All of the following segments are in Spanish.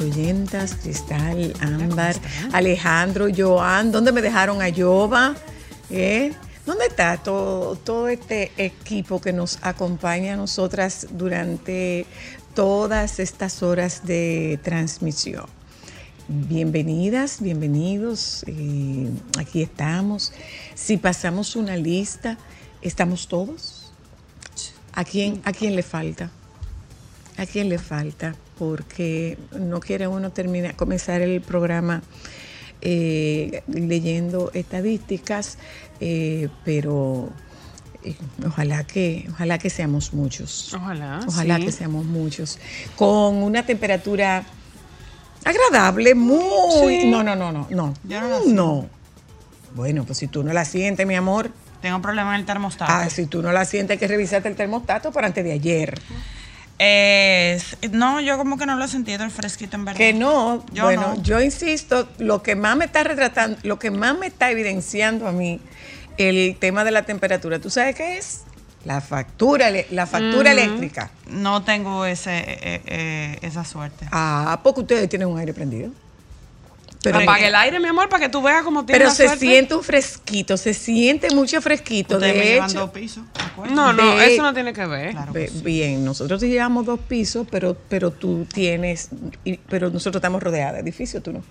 oyentas, Cristal, Ámbar, Alejandro, Joan, ¿dónde me dejaron a Yoba? ¿Eh? ¿Dónde está todo, todo este equipo que nos acompaña a nosotras durante todas estas horas de transmisión? Bienvenidas, bienvenidos. eh, aquí estamos. Si pasamos una lista, ¿estamos todos? ¿A quién, ¿A quién le falta? ¿A quién le falta? Porque no quiere uno terminar, comenzar el programa eh, leyendo estadísticas, eh, pero eh, ojalá que, ojalá que seamos muchos. Ojalá. Ojalá sí. que seamos muchos. Con una temperatura agradable, muy. Sí. No, no, no, no, no. Yo no la no. Bueno, pues si tú no la sientes, mi amor. Tengo un problema en el termostato. Ah, si tú no la sientes, hay que revisarte el termostato para antes de ayer. Es- no, yo como que no lo he sentido el fresquito en verdad. Que no, Yo bueno, no. yo insisto, lo que más me está retratando, lo que más me está evidenciando a mí el tema de la temperatura, ¿tú sabes qué es? La factura, la factura eléctrica. No tengo ese, eh, eh, esa suerte. Ah, porque ustedes tienen un aire prendido. Pero, Apague el aire, mi amor, para que tú veas cómo tiene pero la se suerte. siente un fresquito, se siente mucho fresquito. Ustedes De hecho, dos pisos. No, no, de- eso no tiene que ver. Claro Be- que sí. Bien, nosotros te llevamos dos pisos, pero, pero tú tienes, y- pero nosotros estamos rodeados de edificios, tú no.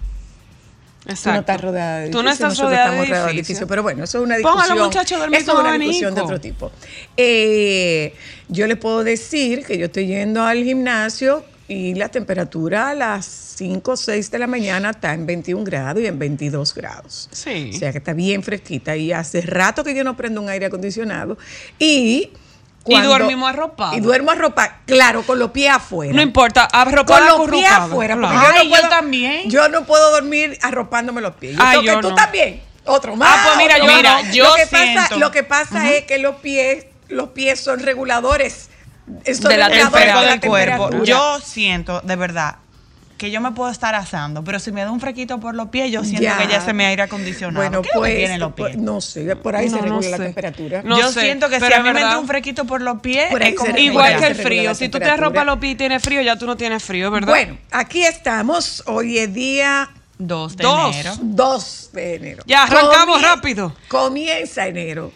Exacto. Tú no estás rodeada de Tú no edificios, estás nosotros rodeada estamos de edificios. Pero bueno, eso es una Póngalo, discusión. muchacho, a dormir eso es una abanico. discusión de otro tipo. Eh, yo le puedo decir que yo estoy yendo al gimnasio y la temperatura a las 5 o 6 de la mañana está en 21 grados y en 22 grados. Sí. O sea que está bien fresquita y hace rato que yo no prendo un aire acondicionado y... Y dormimos arropados. Y duermo arropado, claro, con los pies afuera No importa, con arropada los pies afuera. porque claro. yo, no yo puedo, también. Yo no puedo dormir arropándome los pies. Yo Ay, que yo tú no. también. Otro más. Ah, pues mira, yo más. no. lo Yo que pasa, lo que pasa es que los pies, los pies son reguladores. Son De la la del cuerpo. temperatura. Yo siento, de verdad, que yo me puedo estar asando, pero si me da un fresquito por los pies, yo siento que ya se me aire acondicionado. Bueno, ¿Qué pues, los pies? pues, no sé, por ahí No, se no regula la sé. temperatura. No yo sé, siento que si a mí me entra un fresquito por los pies, Por es como. Igual que el frío. Si tú te temperatura. arropas los pies y tienes frío, ya tú no tienes frío, ¿verdad? Bueno, aquí estamos. Hoy es día 2 de Dos. enero. 2 de enero. Ya, arrancamos rápido. Comienza enero.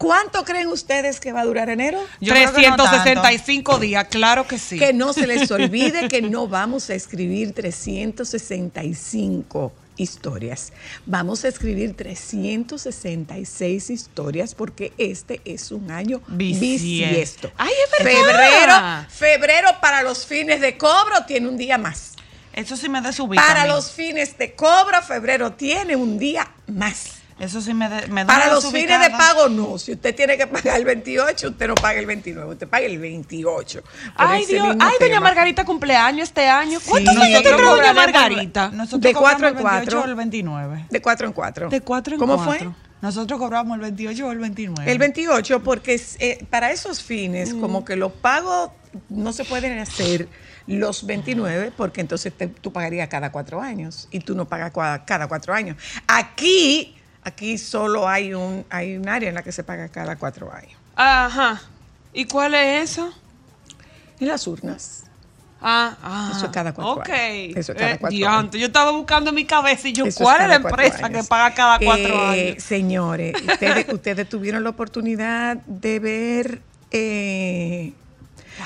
¿Cuánto creen ustedes que va a durar enero? Yo creo que no tanto. 365 días, claro que sí. Que no se les olvide que no vamos a escribir 365 historias. Vamos a escribir 366 historias porque este es un año Bisiesto. Ay, es verdad. Febrero, febrero para los fines de cobro tiene un día más. Eso sí me desubica. Para a mí. los fines de cobro, febrero tiene un día más. Eso sí me, de- me da Para los fines de pago, no. Si usted tiene que pagar el 28, usted no paga el 29, usted paga el 28. Por Ay, Dios. Ay, doña tema. Margarita cumpleaños este año. ¿Cuántos Sí. años Nosotros tendrá doña Margarita? Nosotros De cobramos cuatro en el 28 cuatro. o el 29. De 4 en 4. De cuatro en ¿Cómo cuatro. fue? Nosotros cobramos el 28 o el 29. El 28, porque eh, para esos fines, Mm. como que los pagos no se pueden hacer los 29, porque entonces te- tú pagarías cada cuatro años y tú no pagas cua- cada cuatro años. Aquí, aquí solo hay un, hay un área en la que se paga cada cuatro años. Ajá. ¿Y cuál es eso? Y las urnas. Ah, ah. Eso es cada cuatro Ok. años. Eso es cada Eh, cuatro diantre, Yo estaba buscando en mi cabeza y yo, Eso ¿cuál es la empresa años. que paga cada cuatro Eh, años? Señores, ustedes, ustedes tuvieron la oportunidad de ver. eh,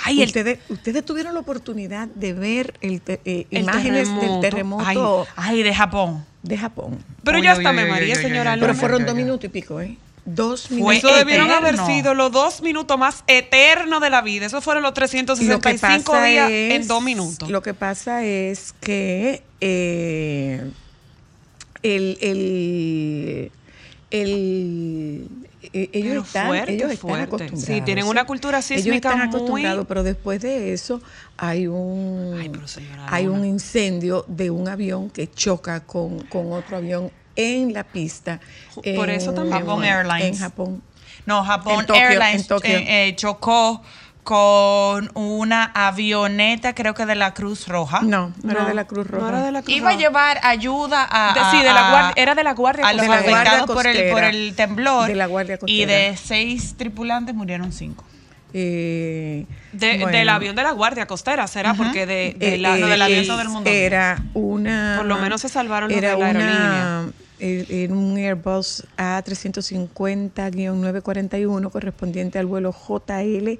Ay, el- ustedes, ustedes tuvieron la oportunidad de ver el te- eh, El imágenes terremoto. del terremoto ay, de Japón. de Japón. Pero Uy, ya está, me María, señora uy, Pero Luna. fueron dos minutos y pico, ¿eh? Dos minutos. Eso debieron eterno. haber sido los dos minutos más eternos de la vida. Esos fueron los Lo que 365 pasa días es- en dos minutos. Lo que pasa es que eh, el, el, el- ellos Pero están, fuerte, ellos están fuerte. acostumbrados. Sí, tienen una cultura Ellos sísmica están muy- acostumbrados, pero después de eso hay un Ay, hay un incendio de un avión que choca con, con otro avión en la pista. Por eso también. Japón Airlines. En Japón. No, Japón En Tokio, Airlines en Tokio. eh, eh, chocó con una avioneta, creo que de la Cruz Roja. No, no, era No, de la Cruz Roja. No era de la Cruz Iba a Roja. llevar ayuda a, De- a- sí, de la a- guardia- era de la Guardia a los la. Guardia por el, por el temblor. De la Guardia Y Costera. de seis tripulantes murieron cinco. Eh, De- bueno. Del avión de la Guardia Costera, ¿será? Porque de, de Eh, la, eh, lo del avión avión del mundo. Era una. Por lo menos se salvaron los era de la una- aerolínea. eh, Era un Airbus A350-941 correspondiente al vuelo JL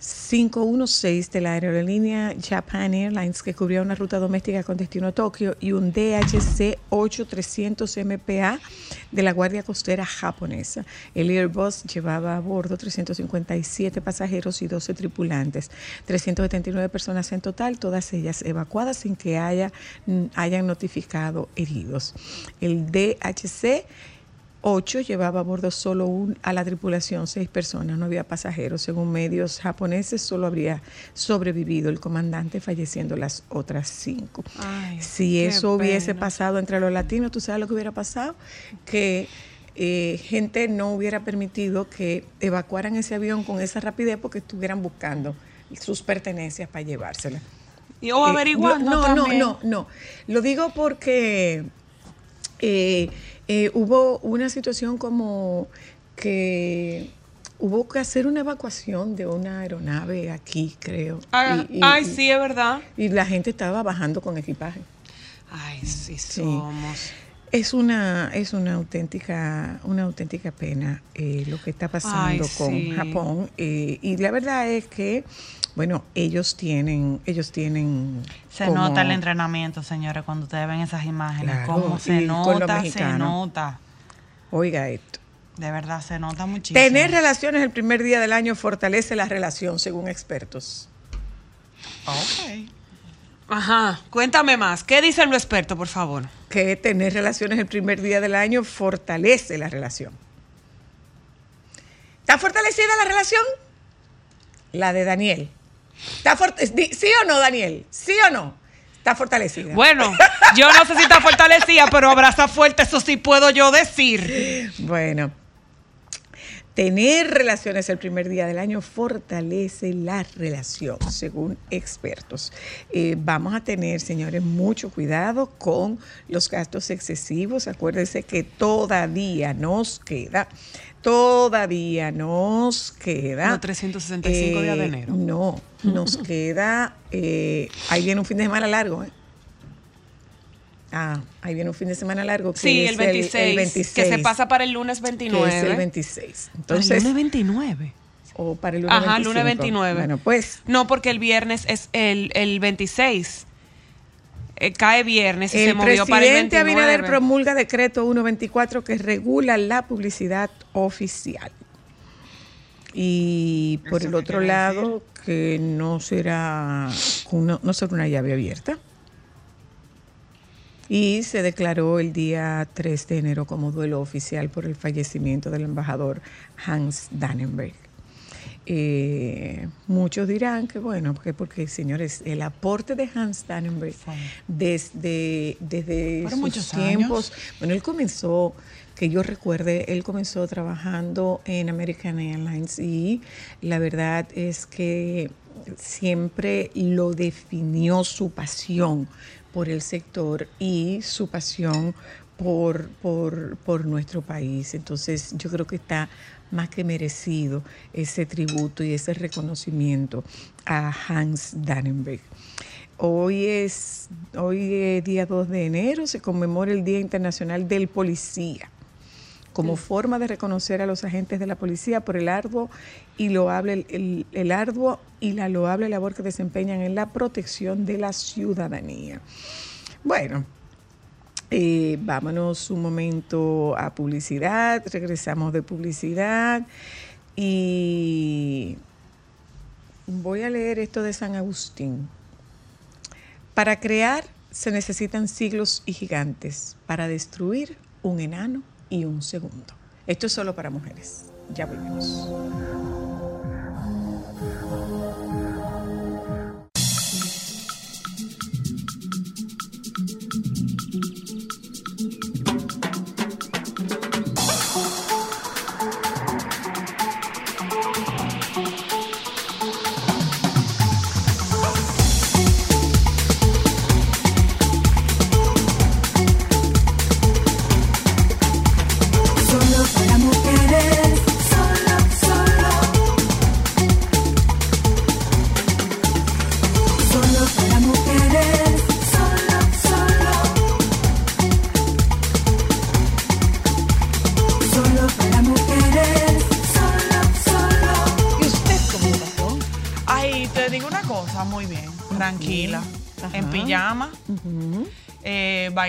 516 de la aerolínea Japan Airlines que cubría una ruta doméstica con destino a Tokio y un DHC 8300 MPA de la Guardia Costera japonesa. El Airbus llevaba a bordo 357 pasajeros y 12 tripulantes, 379 personas en total, todas ellas evacuadas sin que haya, mm, hayan notificado heridos. El DHC 8 llevaba a bordo solo un, a la tripulación, seis personas, no había pasajeros. Según medios japoneses, solo habría sobrevivido el comandante, falleciendo las otras cinco. Ay, si eso hubiese pasado entre los latinos, ¿tú sabes lo que hubiera pasado? Que eh, gente no hubiera permitido que evacuaran ese avión con esa rapidez porque estuvieran buscando sus pertenencias para llevárselas. Y o Eh, averiguando no, no, no, no. Lo digo porque eh, eh, hubo una situación como que hubo que hacer una evacuación de una aeronave aquí, creo. Ah, Y- y- ay, y- sí, es verdad. Y la gente estaba bajando con equipaje. Ay, sí, Sí. somos. Es una, es una auténtica, una auténtica pena eh, lo que está pasando Ay, con sí. Japón. eh, y la verdad es que, bueno, ellos tienen, ellos tienen. Se como- nota el entrenamiento, señores, cuando ustedes ven esas imágenes. Claro, Cómo se los nota, se nota. Oiga esto. De verdad, se nota muchísimo. Tener relaciones el primer día del año fortalece la relación, según expertos. Ok. Ajá, cuéntame más. ¿Qué dice el experto, por favor? Que tener relaciones el primer día del año fortalece la relación. ¿Está fortalecida la relación? La de Daniel. ¿Está ¿Sí o no, Daniel? ¿Sí o no? Está fortalecida. Bueno, yo no sé si está fortalecida, pero abraza fuerte, eso sí puedo yo decir. Bueno, tener relaciones el primer día del año fortalece la relación, según expertos. Eh, vamos a tener, señores, mucho cuidado con los gastos excesivos. Acuérdense que todavía nos queda, todavía nos queda... Los 365 días de eh, enero. No, nos queda... eh, ahí viene un fin de semana largo, ¿eh? Ah, ahí viene un fin de semana largo. Que Sí, el 26, el 26, que se pasa para el lunes 29. que es el 26. Para Entonces, el lunes 29. o para el lunes Ajá, 25. lunes 29. Bueno, pues No, porque el viernes es el, el 26. Eh, cae viernes y se el movió para el presidente 29. Abinader promulga decreto 124 que regula la publicidad oficial. Y por ¿Eso el otro lado, que no será, una- no será una llave abierta. Y se declaró el día 3 de enero como duelo oficial por el fallecimiento del embajador Hans Dannenberg. Eh, muchos dirán que bueno, porque, porque señores, el aporte de Hans Dannenberg desde, desde sus muchos tiempos, bueno, él comenzó, que yo recuerde, él comenzó trabajando en American Airlines y la verdad es que siempre lo definió su pasión por el sector y su pasión por, por, por nuestro país. Entonces yo creo que está más que merecido ese tributo y ese reconocimiento a Hans Dannenberg. Hoy es, hoy es día 2 de enero, se conmemora el Día Internacional del Policía como forma de reconocer a los agentes de la policía por el arduo y loable, el, el arduo y la loable labor que desempeñan en la protección de la ciudadanía. Bueno, Eh, vámonos un momento a publicidad, regresamos de publicidad y voy a leer esto de San Agustín. Para crear se necesitan siglos y gigantes, para destruir un enano y un segundo. Esto es solo para mujeres. Ya volvemos.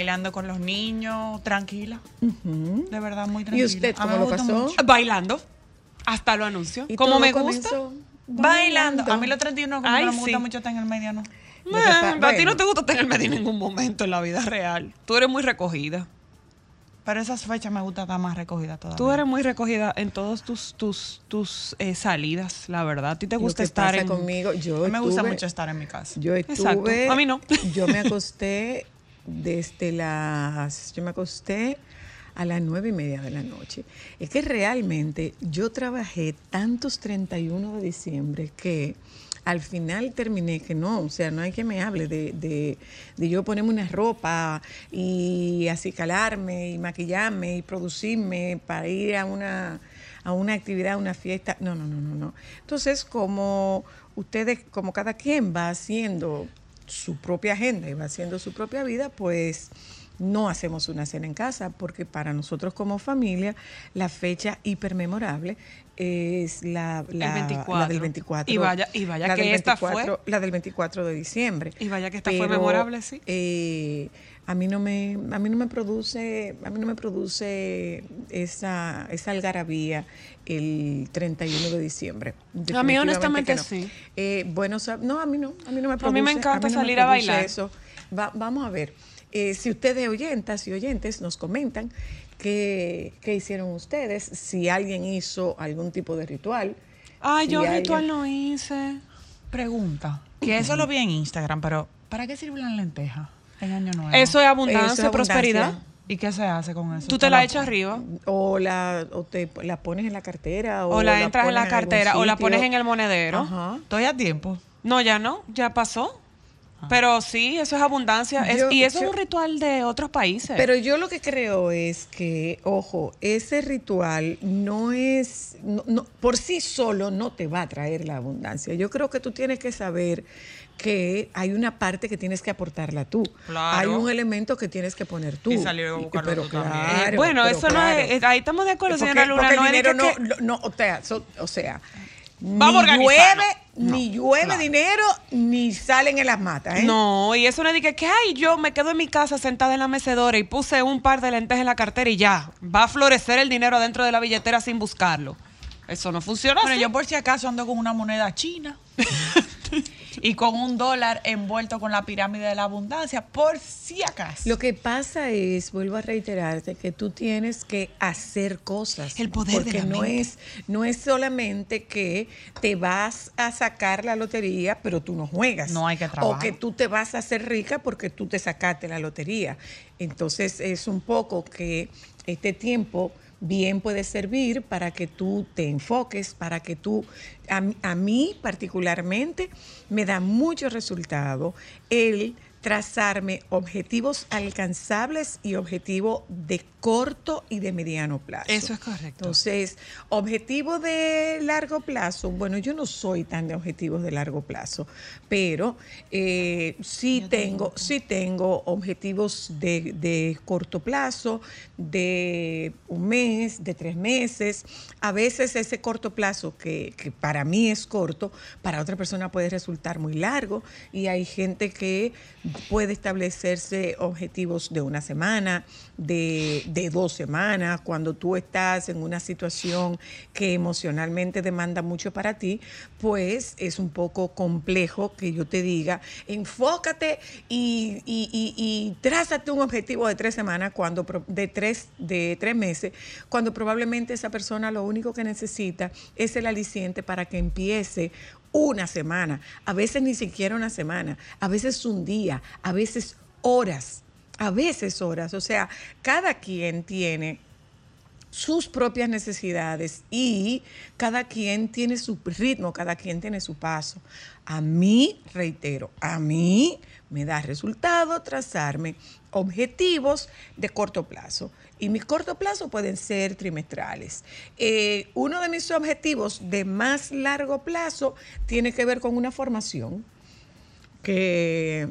Bailando con los niños, tranquila. De verdad, muy tranquila. usted A mí cómo lo pasó? mucho. Bailando. Hasta lo anuncio. Y Como me gusta. Bailando. A mí los 31 como Ay, no me gusta mucho estar en el medio, ¿no? A ti no te gusta tener medio en ningún momento en la vida real. Tú eres muy recogida. Pero esas fechas me gusta estar más recogida todavía. Tú eres muy recogida en todos tus tus tus eh, salidas, la verdad. A ti te gusta estar en conmigo, yo A mí me gusta mucho estar en mi casa. Yo Exacto. estuve, A mí no. yo me acosté desde las, yo me acosté a las nueve y media de la noche. Es que realmente yo trabajé tantos 31 de diciembre que al final terminé que no, o sea, no hay que me hable de, de, de yo ponerme una ropa y acicalarme y maquillarme y producirme para ir a una a una actividad, a una fiesta. No, no, no, no, no. Entonces, como ustedes, como cada quien va haciendo su propia agenda y va haciendo su propia vida, pues no hacemos una cena en casa, porque para nosotros como familia la fecha hipermemorable es la, la, 24. la del 24. Y vaya- y vaya que esta fue. 24 La del 24 de diciembre. Y vaya que esta fue memorable, sí. eh, a mí no me a mí no me produce a mí no me produce esa esa algarabía el 31 de diciembre A mí, honestamente, no. sí. Eh, bueno sab- no a mí no a mí no me A produce mí me encanta mí no me salir a bailar. eso. Va- vamos a ver eh, si ustedes oyentas y oyentes nos comentan qué, qué hicieron ustedes si alguien hizo algún tipo de ritual Ay, si yo alguien- ritual no hice. Pregunta. Que eso lo vi en Instagram, pero ¿para qué sirve la lenteja en Año Nuevo? Eso es abundancia, Eso es abundancia. prosperidad. ¿Y qué se hace con eso? Tú te la echas arriba. o la o te la pones en la cartera o, O la entras en la cartera o la pones en el monedero. Ajá. Estoy a tiempo. No, ya no, ya pasó. Pero sí, eso es abundancia. Es- Yo- y eso yo- es un ritual de otros países. Pero yo lo que creo es que, ojo, ese ritual no es, no- no- por sí solo no te va a traer la abundancia. Yo creo que tú tienes que saber que hay una parte que tienes que aportarla tú. Claro. Hay un elemento que tienes que poner tú. Y salir a buscarlo pero tú también. claro, Eh, bueno, pero eso claro. no es, ahí estamos de acuerdo, Porque- señora Luna. porque No el dinero que- no, no, no, o sea, so- o sea, Vamos ni llueve, ni llueve dinero, ni salen en las matas, ¿eh? No, y eso no de que, que, ay, yo me quedo en mi casa sentada en la mecedora y puse un par de lentejas en la cartera y ya. Va a florecer el dinero dentro de la billetera sin buscarlo. Eso no funciona Bueno, así. yo por si acaso ando con una moneda china y con un dólar envuelto con la pirámide de la abundancia, por si acaso. Lo que pasa es, vuelvo a reiterarte, que tú tienes que hacer cosas. El poder de porque la no mente. es no es solamente que te vas a sacar la lotería, pero tú no juegas. No hay que O trabajar. que tú te vas a hacer rica porque tú te sacaste la lotería. Entonces es un poco que este tiempo bien puede servir para que tú te enfoques, para que tú, a, mí- particularmente, me da mucho resultado el trazarme objetivos alcanzables y objetivos de corto y de mediano plazo. Eso es correcto. Entonces, objetivo de largo plazo, bueno, yo no soy tan de objetivos de largo plazo, pero eh, sí tengo, sí tengo objetivos de, de corto plazo, de un mes, de tres meses. A veces ese corto plazo, que, que para mí es corto, para otra persona puede resultar muy largo y hay gente que puede establecerse objetivos de una semana, de, de dos semanas, cuando tú estás en una situación que emocionalmente demanda mucho para ti, pues es un poco complejo que yo te diga, enfócate y, y, trázate un objetivo de tres semanas, cuando de tres, de tres meses, cuando probablemente esa persona lo único que necesita es el aliciente para que empiece una semana, a veces ni siquiera una semana, a veces un día, a veces horas, a veces horas. O sea, cada quien tiene sus propias necesidades y cada quien tiene su ritmo, cada quien tiene su paso. A mí, reitero, a mí me da resultado trazarme objetivos de corto plazo. Y mis corto plazo pueden ser trimestrales. Eh, uno de mis objetivos de más largo plazo tiene que ver con una formación que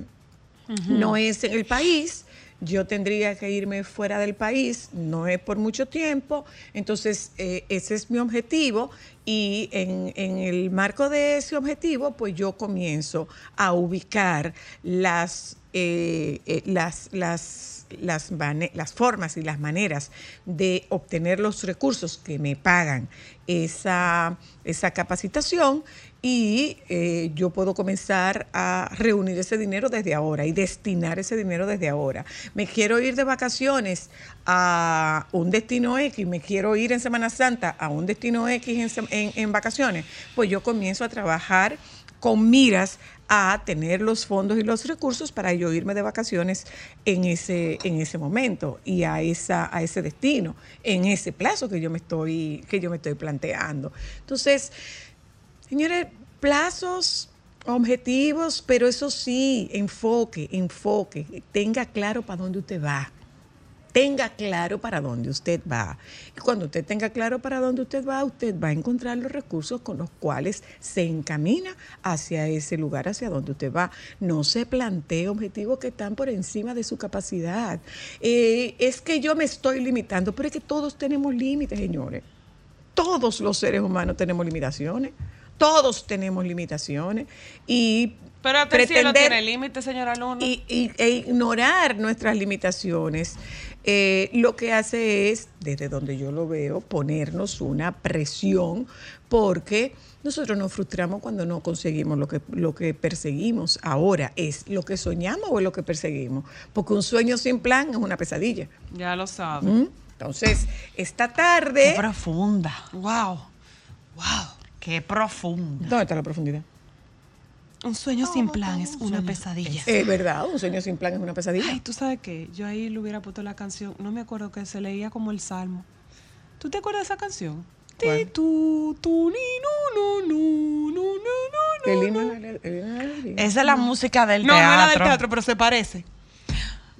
no es en el país. Yo tendría que irme fuera del país, no es por mucho tiempo, entonces eh, ese es mi objetivo y en, en el marco de ese objetivo, pues yo comienzo a ubicar las, eh, eh, las, las, las, las formas y las maneras de obtener los recursos que me pagan esa, esa capacitación y eh, yo puedo comenzar a reunir ese dinero desde ahora y destinar ese dinero desde ahora. Me quiero ir de vacaciones a un destino X, me quiero ir en Semana Santa a un destino X en, en- en vacaciones, pues yo comienzo a trabajar con miras a tener los fondos y los recursos para yo irme de vacaciones en ese, en ese momento y a, esa, a ese destino, en ese plazo que yo me estoy, que yo me estoy planteando. Entonces, Señores, plazos, objetivos, pero eso sí, enfoque, enfoque, tenga claro para dónde usted va. Tenga claro para dónde usted va. Y cuando usted tenga claro para dónde usted va, usted va a encontrar los recursos con los cuales se encamina hacia ese lugar, hacia donde usted va. No se plantee objetivos que están por encima de su capacidad. Eh, es que yo me estoy limitando, pero es que todos tenemos límites, señores. Todos los seres humanos tenemos limitaciones. Todos tenemos limitaciones. Y Pero hasta el cielo pretender- tiene límite, señora Luna. y, y- e ignorar nuestras limitaciones eh, lo que hace es, desde donde yo lo veo, ponernos una presión porque nosotros nos frustramos cuando no conseguimos lo que, lo que perseguimos. Ahora, ¿es lo que soñamos o es lo que perseguimos? Porque un sueño sin plan es una pesadilla. Ya lo sabe. ¿Mm? Entonces, esta Qué tarde... profunda. Wow. Wow. Qué profunda. ¿Dónde está la profundidad? Un sueño sin plan es una pesadilla. Es verdad, un sueño sin plan es una pesadilla. Ay, tú sabes qué, yo ahí le hubiera puesto la canción, no me acuerdo que se leía como el salmo. ¿Tú te acuerdas de esa canción? Ti, tu, tu, ni, nu, nu, nu, nu, nu, nu. Esa es la música del No, no teatro. es la del teatro, pero se parece.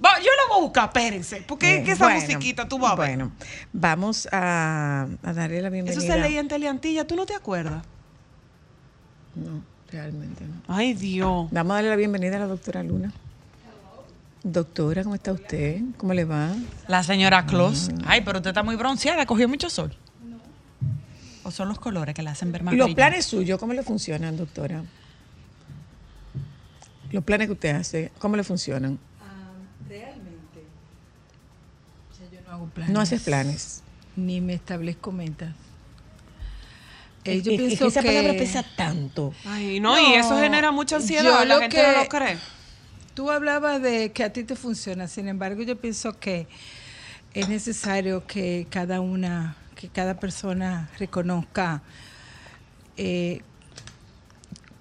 Va, yo la voy a buscar, espérense. Porque es que esa Bueno, musiquita tú vas a ver. Bueno, vamos a, a darle la bienvenida. Eso se leía en Teleantilla, ¿tú no te acuerdas? No, realmente no. Ay, Dios. Vamos a darle la bienvenida a la doctora Luna. Doctora, ¿cómo está usted? ¿Cómo le va? La señora Claus. Ay, pero usted está muy bronceada, cogió mucho sol. ¿O son los colores que la hacen ver más ¿Y los brillante? planes suyos, cómo le funcionan, doctora? Los planes que usted hace, ¿cómo le funcionan? Hago planes. No haces planes. Ni me establezco metas. Eh, yo es- es pienso que esa que palabra pesa tanto. Ay, no, y eso genera mucha ansiedad, yo la lo gente que- no lo cree. Tú hablabas de que a ti te funciona, sin embargo, yo pienso que es necesario que cada una, que cada persona reconozca eh,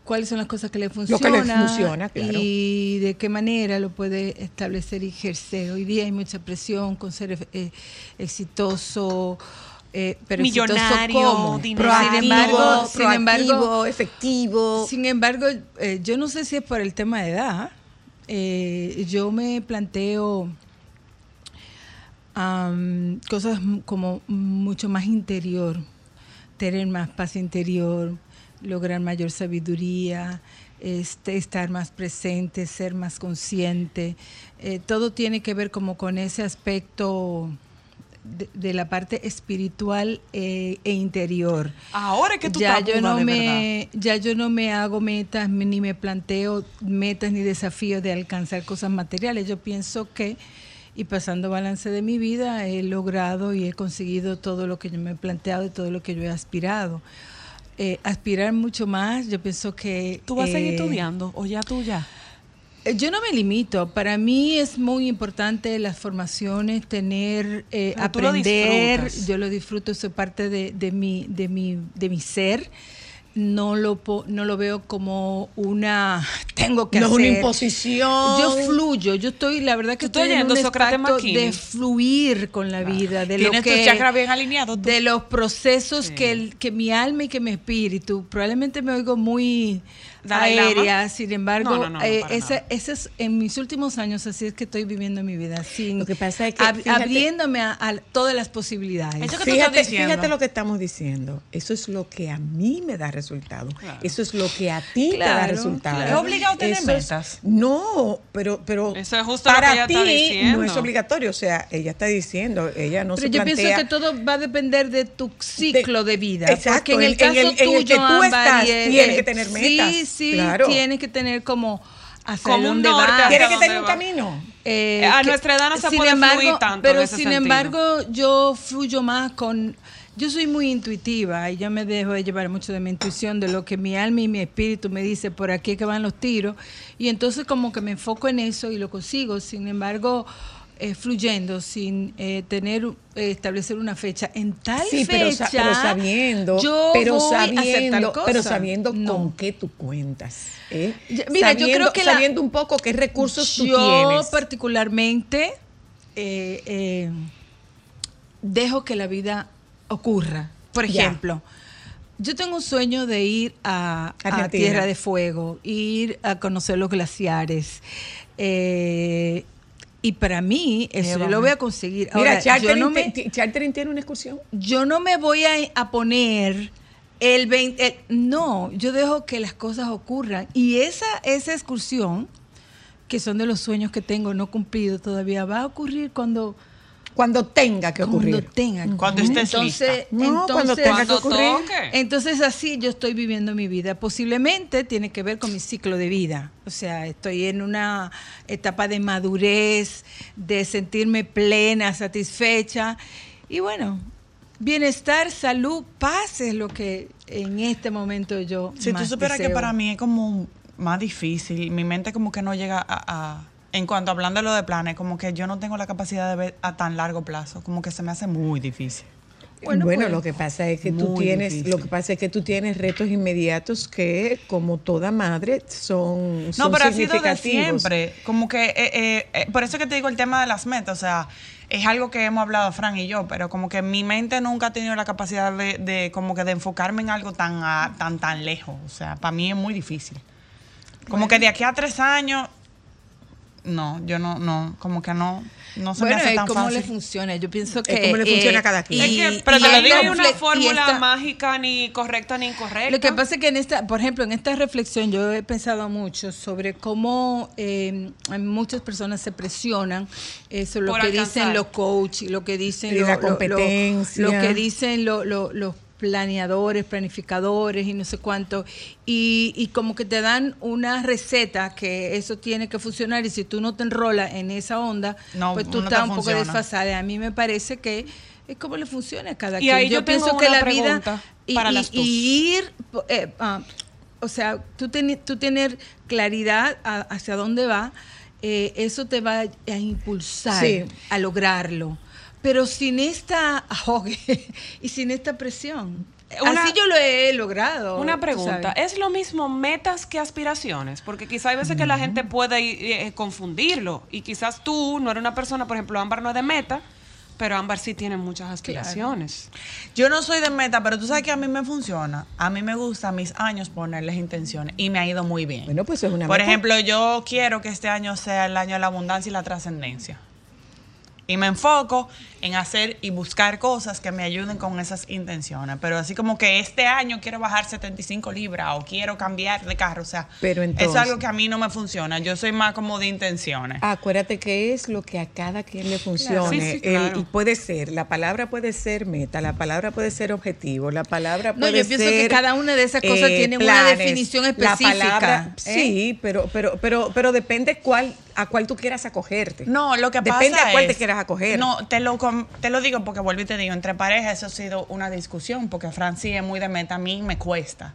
cuáles son las cosas que le que funcionan le funciona, claro. y de qué manera lo puede establecer y ejercer. Hoy día hay mucha presión con ser eh, exitoso. eh, pero exitoso Millonario, ¿cómo? dinero. Sin embargo, sin proactivo, embargo, efectivo. sin embargo, eh, yo no sé si es por el tema de edad. eh, yo me planteo cosas como mucho más interior, tener más paz interior, lograr mayor sabiduría, este, estar más presente, ser más consciente. Eh, todo tiene que ver como con ese aspecto de, de la parte espiritual eh, e interior. Ahora es que tú ya yo no de me ya yo no me hago metas ni me planteo metas ni desafíos de alcanzar cosas materiales. Yo pienso que y pasando balance de mi vida he logrado y he conseguido todo lo que yo me he planteado y todo lo que yo he aspirado Eh, aspirar mucho más yo pienso que ¿Tú vas a seguir eh, estudiando o ya tú ya? eh, Yo no me limito. Para mí es muy importante las formaciones, tener, eh, lo aprender. yo lo disfruto, soy parte de, de mi, de mi, de mi ser. No lo, po- no lo veo como una tengo que No es una imposición. Yo fluyo, yo estoy, la verdad que estás estoy en un estado de fluir con la vida, de lo Tienes que bien tú. de los procesos Sí. que, el- que mi alma y que mi espíritu, probablemente me oigo muy. Aérea, sin embargo, No, no, no, no, eh, ese, ese es en mis últimos años, así es que estoy viviendo mi vida, sin Lo que pasa es que, ab- fíjate- abriéndome a, a todas las posibilidades. Eso que tú estás Fíjate, diciendo. fíjate lo que estamos diciendo. Eso es lo que a mí me da resultado. Claro. Eso es lo que a ti te da Claro, resultado. claro. ¿Es obligado tener Eso es- metas? no, pero, pero Eso es justo lo para que ella ti está diciendo. no es obligatorio. O sea, ella está diciendo, ella no Pero se yo plantea. pienso que todo va a depender de tu ciclo de, vida. Exacto, porque en el en- caso en el- en tuyo, el que tú estás, y, tienes que tener metas, Sí, sí, claro. tienes que tener como hacia Como un norte Tiene que tener un camino. Eh, A que- nuestra edad no se sin puede embargo, fluir tanto Pero en ese sin sentido. embargo, yo fluyo más con. Yo soy muy intuitiva y yo me dejo de llevar mucho de mi intuición, de lo que mi alma y mi espíritu me dice por aquí que van los tiros. Y entonces, como que me enfoco en eso y lo consigo. Sin embargo, eh, fluyendo, sin eh, tener, eh, establecer una fecha. En tal Sí, pero, fecha. pero sabiendo, yo pero voy a hacer tal sabiendo, cosa. pero sabiendo No. con qué tú cuentas. mira, yo Sabiendo- creo que la- sabiendo un poco qué recursos tú yo tienes. particularmente eh, eh, dejo que la vida ocurra. Por Ya. ejemplo, yo tengo un sueño de ir a, a. Tierra de Fuego, ir a conocer los glaciares. eh, y para mí, eso yo lo voy a conseguir. Mira, Ahora, yo, Chartering, no me, te- Chartering tiene una excursión. yo no me voy a, a poner el 20. el- no, yo dejo que las cosas ocurran. Y esa, esa excursión, que son de los sueños que tengo no cumplidos todavía, va a ocurrir cuando, Cuando tenga que ocurrir. cuando tenga. que Cuando ocurrir. estés entonces, No, cuando tenga que ocurrir. toque. entonces así yo estoy viviendo mi vida. Posiblemente tiene que ver con mi ciclo de vida. O sea, estoy en una etapa de madurez, de sentirme plena, satisfecha. Y bueno, bienestar, salud, paz es lo que en este momento yo... Si tú más supieras que para mí es como más difícil, mi mente como que no llega a, a- en cuanto hablando de lo de planes, como que yo no tengo la capacidad de ver a tan largo plazo, como que se me hace muy difícil. Bueno, Bueno, pues, lo que pasa es que tú tienes, difícil. lo que pasa es que tú tienes retos inmediatos que, como toda madre, son, No, pero ha sido de siempre. Como que, eh, eh, eh, por eso que te digo el tema de las metas, o sea, es algo que hemos hablado Fran y yo, pero como que mi mente nunca ha tenido la capacidad de, de como que de enfocarme en algo tan, a- tan, tan lejos. O sea, para mí es muy difícil. Como que de aquí a tres años, no, yo no, no, como que no, no se Bueno, me hace es tan cómo fácil. le funciona. Yo pienso que... cómo le funciona eh, a cada quien. Es que, pero y te lo digo, hay una fórmula esta- mágica ni correcta ni incorrecta. Lo que pasa es que en esta, por ejemplo, en esta reflexión yo he pensado mucho sobre cómo eh, muchas personas se presionan, eso lo Por que alcanzar. dicen los coaches, lo que dicen Y lo- la lo- lo- competencia. lo, que dicen lo- lo- los planeadores, planificadores y no sé cuánto, y, y como que te dan una receta que eso tiene que funcionar y si tú no te enrolas en esa onda, No, pues tú estás un poco desfasada. A mí me parece que es como le funciona a cada Y quien. ahí yo pienso que la vida y, para las dos. y ir, eh, ah, o sea, tú, teni- tú tener claridad a- hacia dónde va, eh, eso te va a impulsar Sí. a lograrlo. Pero sin esta ahogue y sin esta presión. Una- Así yo lo he logrado. Una pregunta. ¿es lo mismo metas que aspiraciones? Porque quizá hay veces que la gente puede eh, confundirlo y quizás tú no eres una persona, por ejemplo, Ámbar no es de meta, pero Ámbar sí tiene muchas aspiraciones. Yo no soy de meta, pero tú sabes que a mí me funciona. A mí me gusta a mis años ponerles intenciones y me ha ido muy bien. Bueno, pues es una Por meta. ejemplo, yo quiero que este año sea el año de la abundancia y la trascendencia. Y me enfoco en hacer y buscar cosas que me ayuden con esas intenciones. Pero así como que este año quiero bajar 75 libras o quiero cambiar de carro. O sea, Pero eso entonces- es algo que a mí no me funciona. Yo soy más como de intenciones. Acuérdate que es lo que a cada quien le funcione. Sí, sí, El- claro. y puede ser, la palabra puede ser meta, la palabra puede ser objetivo, la palabra No, puede yo pienso que ser, cada una de esas cosas tiene una definición La específica, palabra- ¿eh? Sí, pero, pero, pero, pero depende cuál, a cuál tú quieras acogerte. No, lo que pasa Depende a cuál es- te quieras acoger. No, te lo, te lo digo porque vuelvo y te digo, entre parejas eso ha sido una discusión, porque Franci es muy de meta, a mí me cuesta.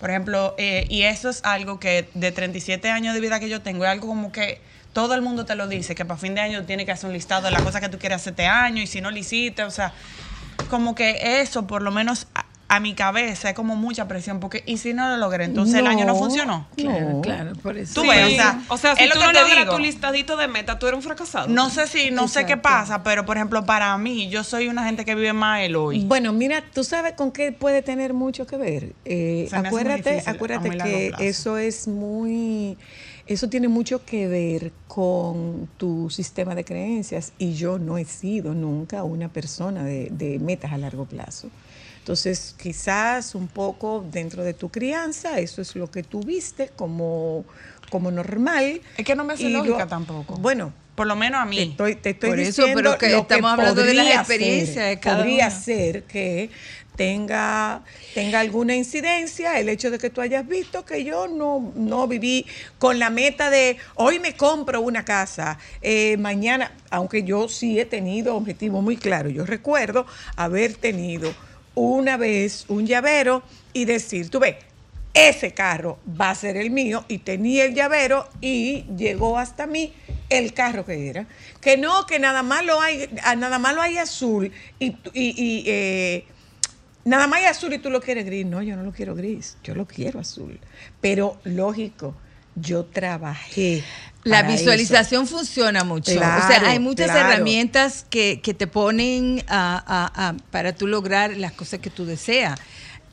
Por ejemplo, eh, y eso es algo que de 37 años de vida que yo tengo, es algo como que todo el mundo te lo dice, que para fin de año tienes que hacer un listado de las cosas que tú quieres hacer este año y si no lo hiciste, o sea, como que eso, por lo menos a, a mi cabeza, es como mucha presión, porque y si no lo logré, entonces el año no funcionó. Claro, No. claro, por eso. Tú ves, o sea, o sea, si tú no te logras tu listadito de meta, tú eres un fracasado. No sé si, no sé qué pasa, pero por ejemplo, para mí, yo soy una gente que vive más el hoy. Bueno, mira, tú sabes con qué puede tener mucho que ver. Eh, acuérdate, difícil acuérdate que plazo. eso es muy, eso tiene mucho que ver con tu sistema de creencias y yo no he sido nunca una persona de, de metas a largo plazo. Entonces, quizás un poco dentro de tu crianza, eso es lo que tú viste como, como normal. Es que no me hace Y lógica lo- tampoco. Bueno, por lo menos a te mí. estoy, te estoy Por eso, diciendo pero que lo estamos hablando de las experiencias ser. de cada podría una. ser que tenga, tenga alguna incidencia el hecho de que tú hayas visto que yo no, no viví con la meta de hoy me compro una casa, eh, mañana, aunque yo sí he tenido objetivos muy claros. Yo recuerdo haber tenido una vez un llavero y decir, tú ves, ese carro va a ser el mío y tenía el llavero y llegó hasta mí el carro que era. Que no, que nada más lo hay, ah, nada más lo hay azul y, y, eh, nada más hay azul y tú lo quieres gris. No, yo no lo quiero gris, yo lo quiero azul. Pero lógico, yo trabajé. La visualización funciona mucho. o sea, hay muchas claro. herramientas que, que te ponen a- a- a- para tú lograr las cosas que tú deseas.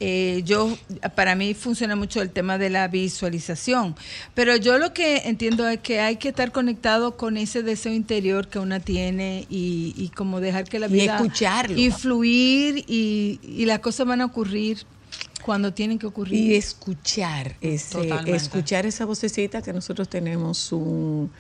Eh, yo, para mí funciona mucho el tema de la visualización, pero yo lo que entiendo es que hay que estar conectado con ese deseo interior que una tiene y, y como dejar que la Y vida escucharlo. influir y, y las cosas van a ocurrir cuando tienen que ocurrir. Y escuchar ese, Totalmente. escuchar esa vocecita que nosotros tenemos un,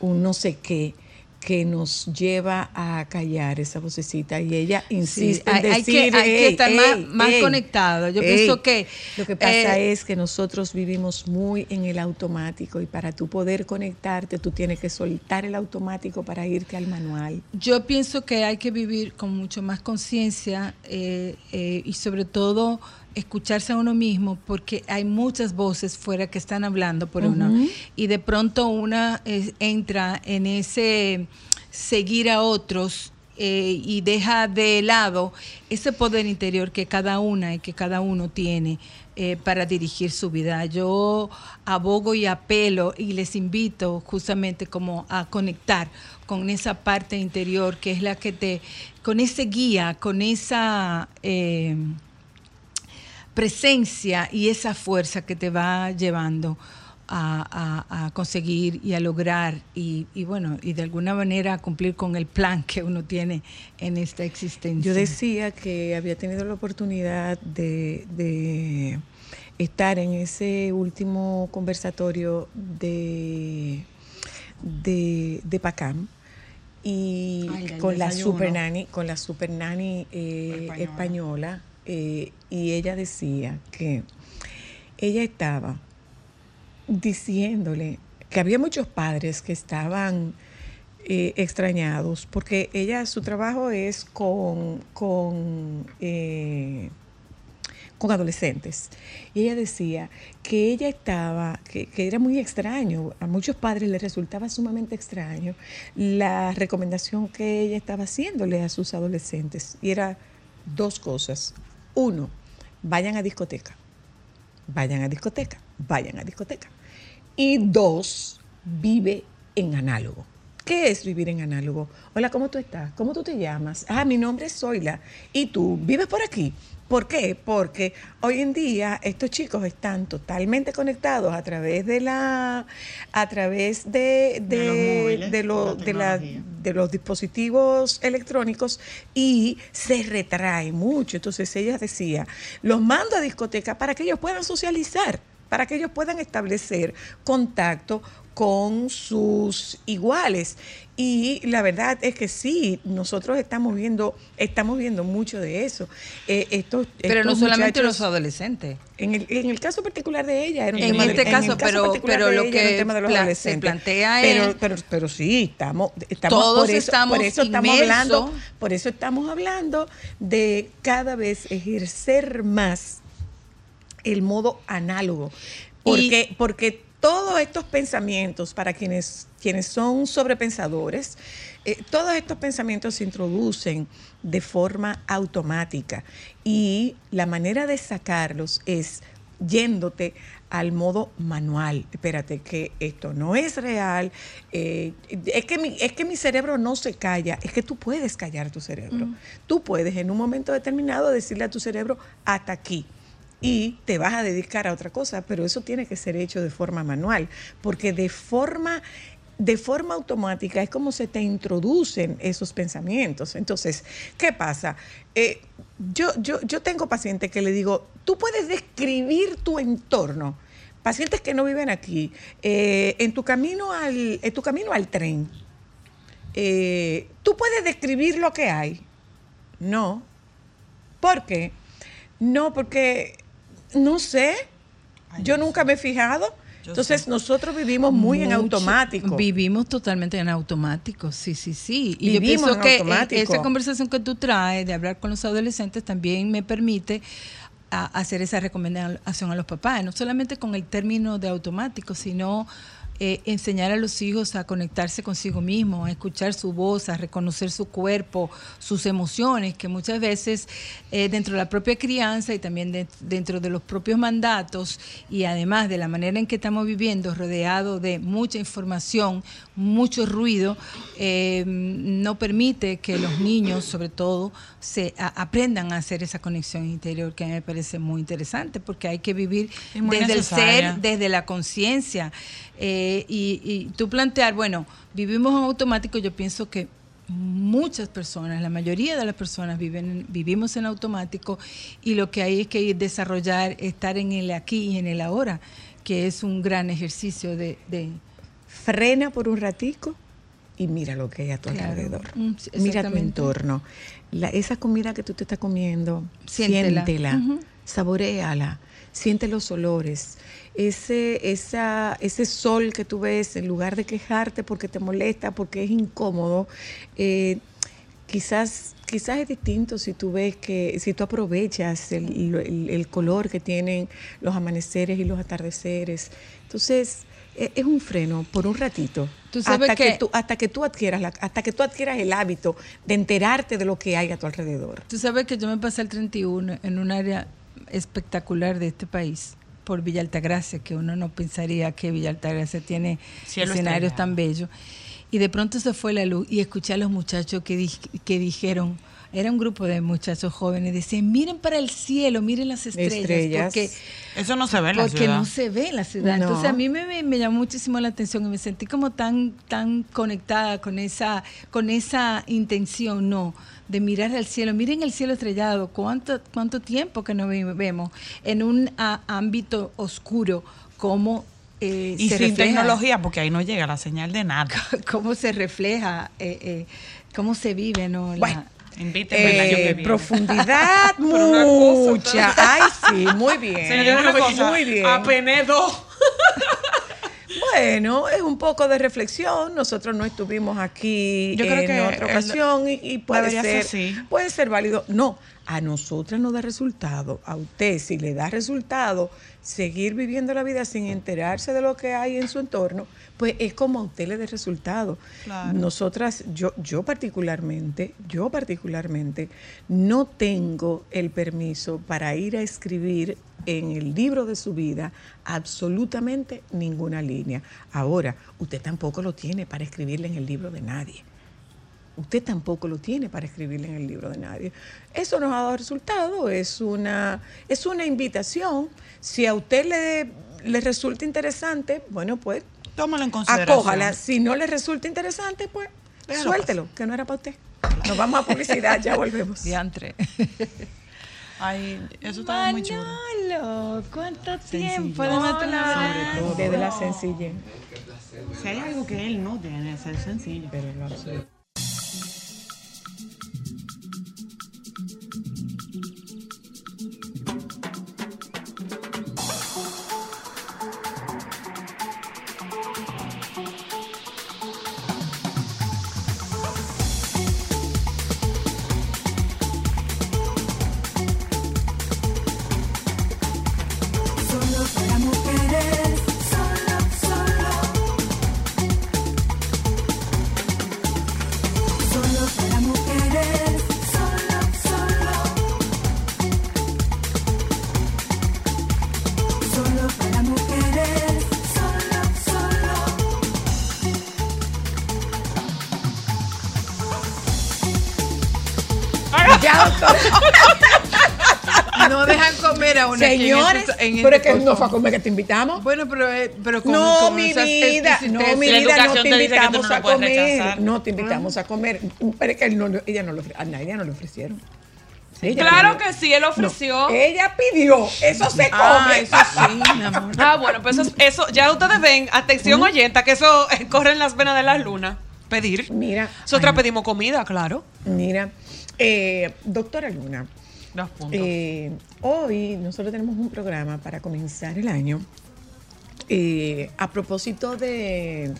un no sé qué que nos lleva a callar esa vocecita y ella insiste hay- en hay que- decir hay que "Ey, estar más- ey, más ey, conectado". Yo ey". pienso que, lo que pasa eh, es que nosotros vivimos muy en el automático y para tú poder conectarte tú tienes que soltar el automático para irte al manual Yo pienso que hay que vivir con mucho más conciencia eh, eh, y sobre todo escucharse a uno mismo porque hay muchas voces fuera que están hablando por uno y de pronto una entra en ese seguir a otros eh, y deja de lado ese poder interior que cada una y que cada uno tiene eh, para dirigir su vida. Yo abogo y apelo y les invito justamente como a conectar con esa parte interior que es la que te, con ese guía, con esa eh, presencia y esa fuerza que te va llevando a, a- a conseguir y a lograr y, y bueno, y de alguna manera a cumplir con el plan que uno tiene en esta existencia. Yo decía que había tenido la oportunidad de, de estar en ese último conversatorio de, de, de PACAM y Ay, con la super nani, con la super nani eh, Española. española, eh, y ella decía que ella estaba diciéndole que había muchos padres que estaban eh, extrañados porque ella su trabajo es con con eh, con adolescentes. Y ella decía que ella estaba que, que era muy extraño a muchos padres les resultaba sumamente extraño la recomendación que ella estaba haciéndole a sus adolescentes. Y era dos cosas uno vayan a discoteca vayan a discoteca, vayan a discoteca. Y dos, vive en análogo. ¿Qué es vivir en análogo? Hola, ¿cómo tú estás? ¿Cómo tú te llamas? Ah, mi nombre es Zoila. ¿Y tú vives por aquí? ¿Por qué? Porque hoy en día estos chicos están totalmente conectados a través de la, a través de, De los de, móviles, de lo- la de la, tecnología. de los dispositivos electrónicos y se retrae mucho. Entonces ella decía, los mando a discoteca para que ellos puedan socializar, para que ellos puedan establecer contacto con sus iguales. Y la verdad es que sí, nosotros estamos viendo, estamos viendo mucho de eso. Eh, estos- Pero no solamente los adolescentes. en el, en el caso particular de ella era un En tema de- este el caso, pero- pero lo que tema de los pla- se adolescentes. plantea pero, es- pero, pero sí, estamos, estamos Todos por eso, estamos por eso estamos hablando, por eso estamos hablando de cada vez ejercer más el modo análogo. Porque, porque todos estos pensamientos, para quienes, quienes son sobrepensadores, eh, todos estos pensamientos se introducen de forma automática y la manera de sacarlos es yéndote al modo manual. Espérate, que esto no es real. eh, es, que mi, es que mi cerebro no se calla. Es que tú puedes callar tu cerebro. Tú puedes en un momento determinado decirle a tu cerebro hasta aquí y te vas a dedicar a otra cosa, pero eso tiene que ser hecho de forma manual, porque de forma de forma automática es como se te introducen esos pensamientos. Entonces, ¿qué pasa? Eh, yo, yo, yo tengo pacientes que le digo, tú puedes describir tu entorno. Pacientes que no viven aquí, eh, en tu camino al, en tu camino al tren, eh, tú puedes describir lo que hay. No. ¿Por qué? No, porque no sé. Yo nunca me he fijado. Yo Entonces nosotros vivimos muy en automático. Vivimos totalmente en automático, sí, sí, sí. Y Vivimos yo pienso que eh, automático. esa conversación que tú traes de hablar con los adolescentes también me permite a- hacer esa recomendación a los papás, no solamente con el término de automático, sino eh, enseñar a los hijos a conectarse consigo mismos, a escuchar su voz, a reconocer su cuerpo, sus emociones, que muchas veces eh, dentro de la propia crianza y también de- dentro de los propios mandatos y además de la manera en que estamos viviendo, rodeado de mucha información, mucho ruido, eh, no permite que los niños, sobre todo, se a- aprendan a hacer esa conexión interior, que a mí me parece muy interesante, porque hay que vivir desde el ser, desde la conciencia. Eh, y, y tú plantear, bueno, vivimos en automático, yo pienso que muchas personas, la mayoría de las personas viven, vivimos en automático y lo que hay es que desarrollar, estar en el aquí y en el ahora, que es un gran ejercicio de... de- Frena por un ratico y mira lo que hay a tu Claro. alrededor. Mm, sí, Mira tu entorno. La- esa comida que tú te estás comiendo, Siéntela. siéntela, Ujú. saboréala, siente los olores. Ese, esa, ese sol que tú ves, en lugar de quejarte porque te molesta, porque es incómodo, eh, quizás, quizás es distinto si tú ves que, si tú aprovechas el, el- el color que tienen los amaneceres y los atardeceres. Entonces, es un freno por un ratito. Tú sabes hasta que, que- tú, hasta que tú adquieras la- hasta que tú adquieras el hábito de enterarte de lo que hay a tu alrededor. Tú sabes que yo me pasé el 31 en un área espectacular de este país, por Villa Altagracia, que uno no pensaría que Villa Altagracia tiene Cielo escenarios estrellado. tan bellos. Y de pronto se fue la luz y escuché a los muchachos que, di- que dijeron, era un grupo de muchachos jóvenes, decían, miren para el cielo, miren las estrellas, Estrellas. porque Eso no se ve en la porque ciudad. no se ve en la ciudad. No. Entonces a mí me, me- me llamó muchísimo la atención y me sentí como tan, tan conectada con esa, con esa intención, ¿no? De mirar al cielo. Miren el cielo estrellado. ¿Cuánto, cuánto tiempo que no ve- vemos en un a- ámbito oscuro? ¿Cómo eh, Y se sin refleja? tecnología, porque ahí no llega la señal de nada. ¿Cómo se refleja? eh, eh, ¿Cómo se vive, no? La- Bueno, Eh, profundidad mucha. Ay, sí, muy bien. Señor, una cosa, muy bien. Apenas dos. Bueno, es un poco de reflexión. Nosotros no estuvimos aquí Yo creo en que otra ocasión y, y puede ser, puede ser válido. No, a nosotras nos da resultado. A usted, si le da resultado, seguir viviendo la vida sin enterarse de lo que hay en su entorno, pues es como a usted le dé resultado. Claro. Nosotras, yo, yo particularmente, yo particularmente, no tengo el permiso para ir a escribir en el libro de su vida absolutamente ninguna línea. Ahora, usted tampoco lo tiene para escribirle en el libro de nadie. Usted tampoco lo tiene para escribirle en el libro de nadie. Eso nos ha dado resultado, es una, es una invitación. Si a usted le, le resulta interesante, bueno, pues Tómalo en consideración. acójala. Si no le resulta interesante, pues Suéltelo, que no era para usted. Nos vamos a publicidad, ya volvemos. Diantre. Ay, eso estaba muy chulo. Manolo, ¿cuánto tiempo? Ves. Desde la sencillez. Si hay algo que él no tiene, es ser sencillo. Pero lo absoluto. A una Señores, en pero es este que no fue a comer que te invitamos. Bueno, pero, eh, pero con, No, con mi esas vida, no, mi vida, no te invitamos no a puedes comer. rechazar. No te invitamos a comer. Pero es que él no, ella no lo, a nadie no le ofrecieron. Ella Claro pidió. que sí, él No, ofreció. ella pidió, eso se Ah, come. eso sí, mi amor. Ah, bueno, pues eso, eso ya ustedes ven, atención oyenta, que eso eh, corre en las venas de las lunas. Pedir. Mira, Nosotras pedimos comida, claro. mira, eh, doctora Luna, Eh, hoy nosotros tenemos un programa para comenzar el año eh, a propósito de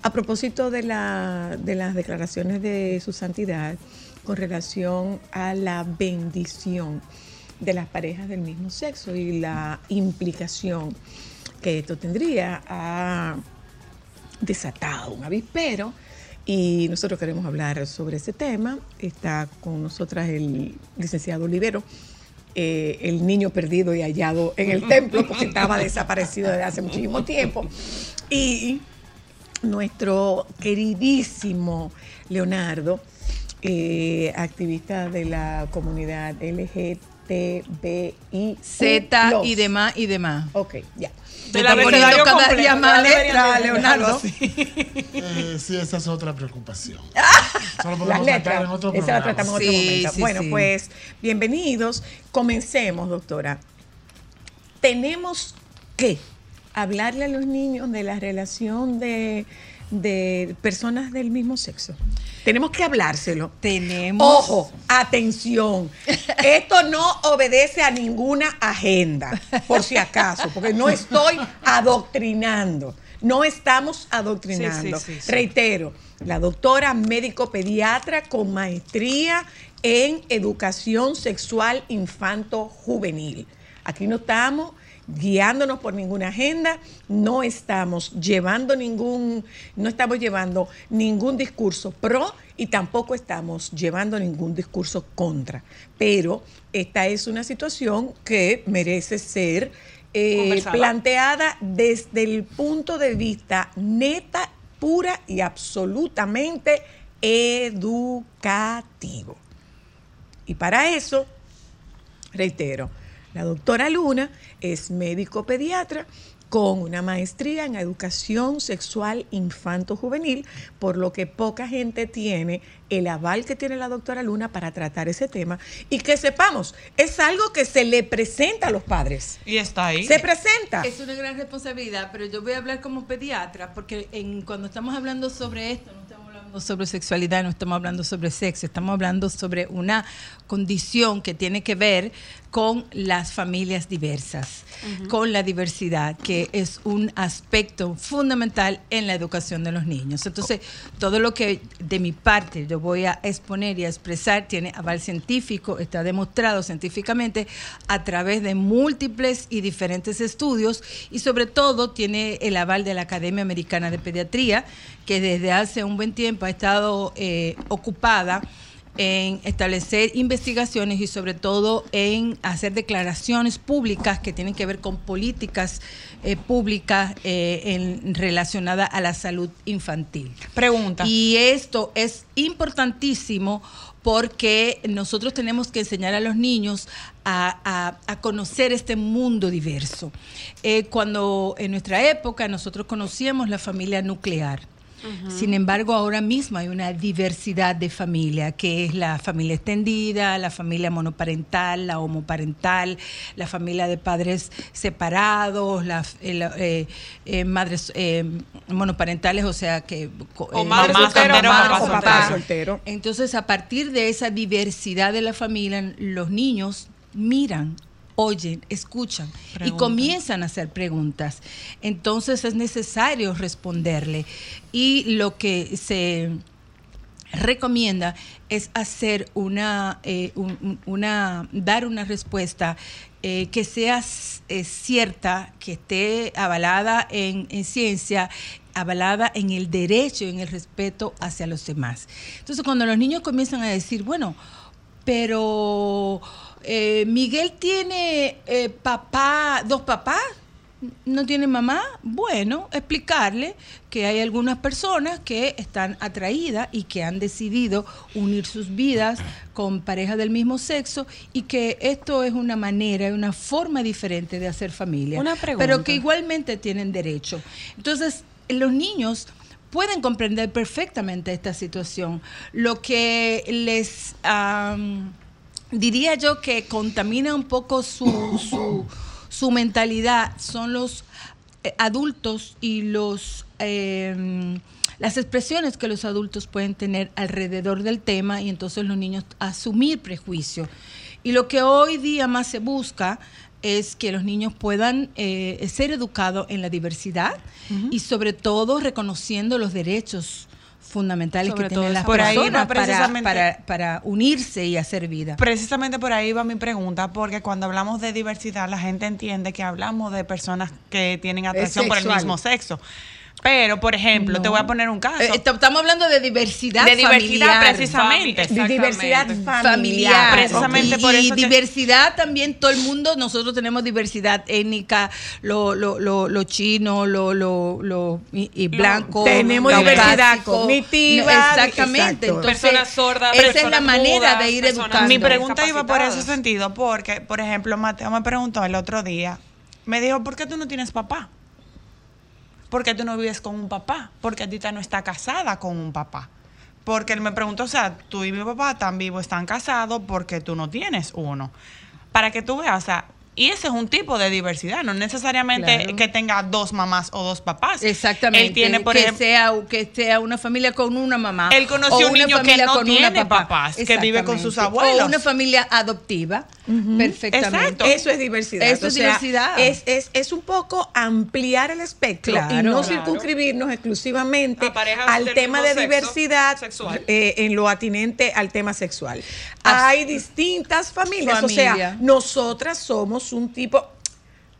a propósito de, la, de las declaraciones de su santidad con relación a la bendición de las parejas del mismo sexo y la implicación que esto tendría ha desatado un avispero y nosotros queremos hablar sobre ese tema. Está con nosotras el licenciado Olivero, eh, el niño perdido y hallado en el templo porque estaba desaparecido desde hace muchísimo tiempo. Y nuestro queridísimo Leonardo, eh, activista de la comunidad LGTBI. Z y demás y demás. Ok, ya. Del Está poniendo cada completo, día más letra, Leonardo. Eh, sí, esa es otra preocupación. Solo Las podemos letras, tratar en otro esa la tratamos en otro momento. sí, bueno, sí. pues bienvenidos. Comencemos, doctora. Tenemos que hablarle a los niños de la relación de, de personas del mismo sexo. Tenemos que hablárselo. Tenemos. Ojo, atención. Esto no obedece a ninguna agenda, por si acaso, porque no estoy adoctrinando. No estamos adoctrinando. Sí, sí, sí, sí. Reitero, la doctora médico pediatra con maestría en educación sexual infanto-juvenil. Aquí no estamos guiándonos por ninguna agenda, no estamos llevando ningún, no estamos llevando ningún discurso pro y tampoco estamos llevando ningún discurso contra. Pero esta es una situación que merece ser eh, planteada desde el punto de vista neta, pura y absolutamente educativo. Y para eso, reitero, la doctora Luna es médico pediatra con una maestría en educación sexual infanto-juvenil, por lo que poca gente tiene el aval que tiene la doctora Luna para tratar ese tema y que sepamos, es algo que se le presenta a los padres. Y está ahí. Se presenta. Es una gran responsabilidad, pero yo voy a hablar como pediatra, porque en, cuando estamos hablando sobre esto, no estamos hablando sobre sexualidad, no estamos hablando sobre sexo, estamos hablando sobre una condición que tiene que ver con las familias diversas, con la diversidad, que es un aspecto fundamental en la educación de los niños. Entonces, todo lo que de mi parte yo voy a exponer y a expresar tiene aval científico, está demostrado científicamente a través de múltiples y diferentes estudios y sobre todo tiene el aval de la Academia Americana de Pediatría, que desde hace un buen tiempo ha estado eh, ocupada en establecer investigaciones y sobre todo en hacer declaraciones públicas que tienen que ver con políticas eh, públicas eh, en- relacionadas a la salud infantil. Pregunta. Y esto es importantísimo porque nosotros tenemos que enseñar a los niños a, a- a conocer este mundo diverso. Eh, cuando en nuestra época nosotros conocíamos la familia nuclear. Sin embargo, ahora mismo hay una diversidad de familia, que es la familia extendida, la familia monoparental, la homoparental, la familia de padres separados, las eh, eh, madres eh, monoparentales, o sea que O eh, madre mamá soltero. soltero. Entonces, a partir de esa diversidad de la familia, los niños miran, oyen, escuchan y comienzan a hacer preguntas. Entonces, es necesario responderle. Y lo que se recomienda es hacer una, eh, un- un- una dar una respuesta eh, que sea eh, cierta, que esté avalada en, en ciencia, avalada en el derecho y en el respeto hacia los demás. Entonces, cuando los niños comienzan a decir, bueno, pero eh, Miguel tiene eh, papá, dos papás, no tiene mamá, bueno, explicarle que hay algunas personas que están atraídas y que han decidido unir sus vidas con parejas del mismo sexo y que esto es una manera, una forma diferente de hacer familia. Una pregunta. Pero que igualmente tienen derecho. Entonces, los niños pueden comprender perfectamente esta situación. Lo que les... diría yo que contamina un poco su, su, su mentalidad son los eh, adultos y los eh, las expresiones que los adultos pueden tener alrededor del tema y entonces los niños asumir prejuicio. Y lo que hoy día más se busca es que los niños puedan eh, ser educados en la diversidad y sobre todo reconociendo los derechos fundamentales Sobre que todo tienen las ahí personas para, para, para unirse y hacer vida. Precisamente por ahí va mi pregunta, porque cuando hablamos de diversidad, la gente entiende que hablamos de personas que tienen atracción por el mismo sexo. Pero, por ejemplo, te voy a poner un caso. Eh, est- estamos hablando de diversidad De diversidad, familiar. precisamente. De diversidad familiar. Precisamente por y eso diversidad también, todo el mundo, nosotros tenemos diversidad étnica, lo, lo, lo, lo chino, lo, lo, lo y, y blanco. Tenemos caucásico. diversidad cognitiva, Exactamente. Entonces, Personas sordas, Esa es la manera mudas, de ir educando. Mi pregunta iba por ese sentido, porque, por ejemplo, Mateo me preguntó el otro día, me dijo, ¿por qué tú no tienes papá? ¿Por qué tú no vives con un papá? Porque Tita no está casada con un papá. Porque él me preguntó, o sea, tú y mi papá están vivos, están casados, porque tú no tienes uno. Para que tú veas, o sea, y ese es un tipo de diversidad, no necesariamente Claro. que tenga dos mamás o dos papás. Exactamente. Él tiene, por que, ejemplo, sea, que sea una familia con una mamá. Él conoció o un una niño que familia no tiene papá. papás, que vive con sus abuelos. O una familia adoptiva. Perfectamente. Exacto. Eso es diversidad. Eso es diversidad. Es, es, es un poco ampliar el espectro Claro. y no Claro. circunscribirnos exclusivamente al tema de diversidad sexual. eh, en lo atinente al tema sexual. As- Hay distintas familias, o sea, nosotras somos un tipo,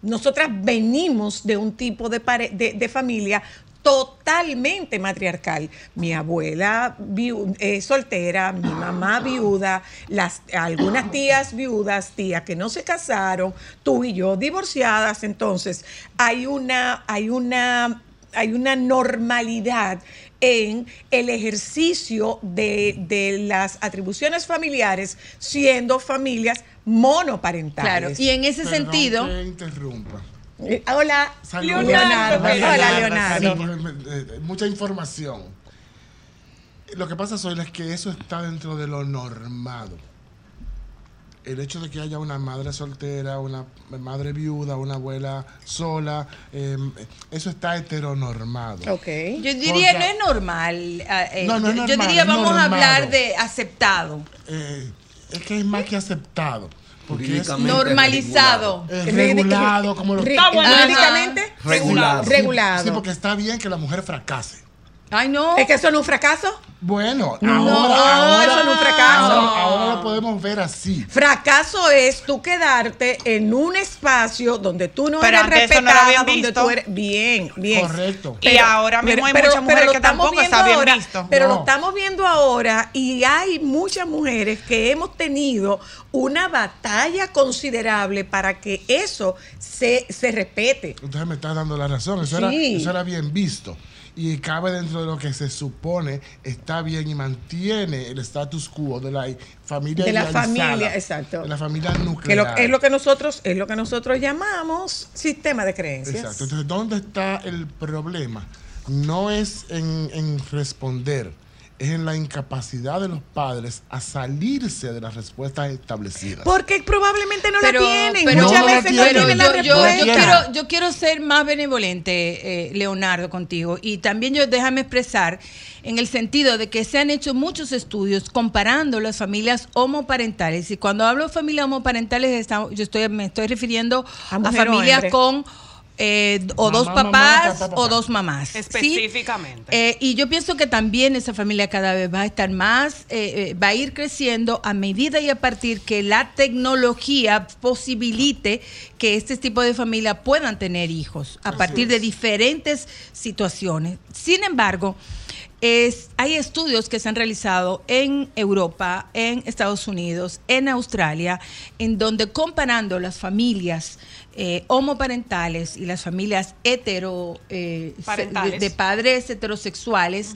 nosotras venimos de un tipo de, pare- de, de familia totalmente matriarcal. Mi abuela viu- eh, soltera, mi mamá viuda, las, algunas tías viudas, tías que no se casaron, tú y yo divorciadas. Entonces, hay una, hay una, hay una normalidad en el ejercicio de, de las atribuciones familiares siendo familias monoparentales. Claro. Y en ese Perdón sentido. que interrumpa. Eh, Hola, Saludos. Leonardo. Leonardo. Hola, Leonardo. Sí, eh, mucha información. Lo que pasa, Zoila, es que eso está dentro de lo normado. El hecho de que haya una madre soltera, una madre viuda, una abuela sola, eh, eso está heteronormado. Ok. Yo diría, Porque- no es normal. ah, eh, No, no es yo- yo normal, diría, vamos a hablar de aceptado, Eh, es que es más que aceptado. Jurídicamente normalizado. regulado, como lo Regulado. regulado. Sí, porque está bien que la mujer fracase. Ay, no. ¿Es que eso no es un fracaso? Bueno, No, ahora, eso ahora- no es un fracaso. Ahora, ahora lo podemos ver así. Fracaso es tú quedarte en un espacio donde tú no Pero eres eso no respetada, donde visto. tú eres bien, bien. Correcto. Y ahora mismo hay muchas mujeres lo que estamos tampoco viendo está bien ahora, visto. Pero No. lo estamos viendo ahora y hay muchas mujeres que hemos tenido una batalla considerable para que eso se, se respete. Entonces me estás dando la razón. Eso, era, eso era bien visto. Y cabe dentro de lo que se supone está bien y mantiene el status quo de la familia De la familia, exacto. De la familia Que nuclear. lo- es lo que nosotros es lo que nosotros llamamos sistema de creencias. Exacto. Entonces, ¿dónde está el problema? no es en, en responder, es en la incapacidad de los padres a salirse de las respuestas establecidas. Porque probablemente no pero, la tienen. pero- Muchas No la veces no tienen. la yo, respuesta. yo quiero, yo quiero ser más benevolente, eh, Leonardo, contigo. Y también yo déjame expresar en el sentido de que se han hecho muchos estudios comparando las familias homoparentales. Y cuando hablo de familias homoparentales, está- yo estoy, me estoy refiriendo A a, familias hombre. con eh, o Mamá, dos papás papá, papá. o dos mamás. ¿sí? Específicamente. Eh, y yo pienso que también esa familia cada vez va a estar más, eh, eh, va a ir creciendo a medida y a partir que la tecnología posibilite que este tipo de familia puedan tener hijos a partir de diferentes situaciones. Sin embargo, es, hay estudios que se han realizado en Europa, en Estados Unidos, en Australia, en donde comparando las familias eh, homoparentales y las familias hetero eh, de, de padres heterosexuales,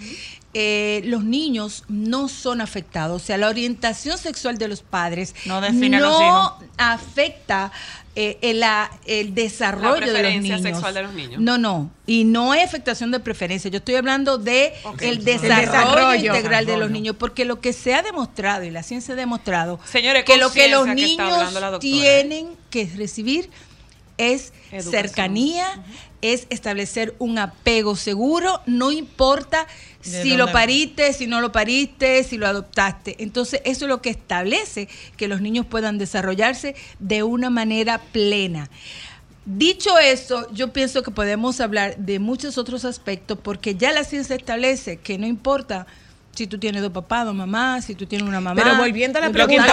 eh, los niños no son afectados. O sea, la orientación sexual de los padres No define a no los hijos. afecta eh, el, el desarrollo de los preferencia niños. sexual de los niños. No, no. Y no es afectación de preferencia. Yo estoy hablando de el El desarrollo, desarrollo. integral de los niños, porque lo que se ha demostrado y la ciencia ha demostrado Señores, que lo que los que niños tienen que recibir es Educación. cercanía, es establecer un apego seguro, no importa ¿De si lo va? pariste, si no lo pariste, si lo adoptaste. Entonces, eso es lo que establece que los niños puedan desarrollarse de una manera plena. Dicho eso, yo pienso que podemos hablar de muchos otros aspectos porque ya la ciencia establece que no importa si tú tienes dos papás, dos mamás, si tú tienes una mamá. Pero volviendo a la pregunta,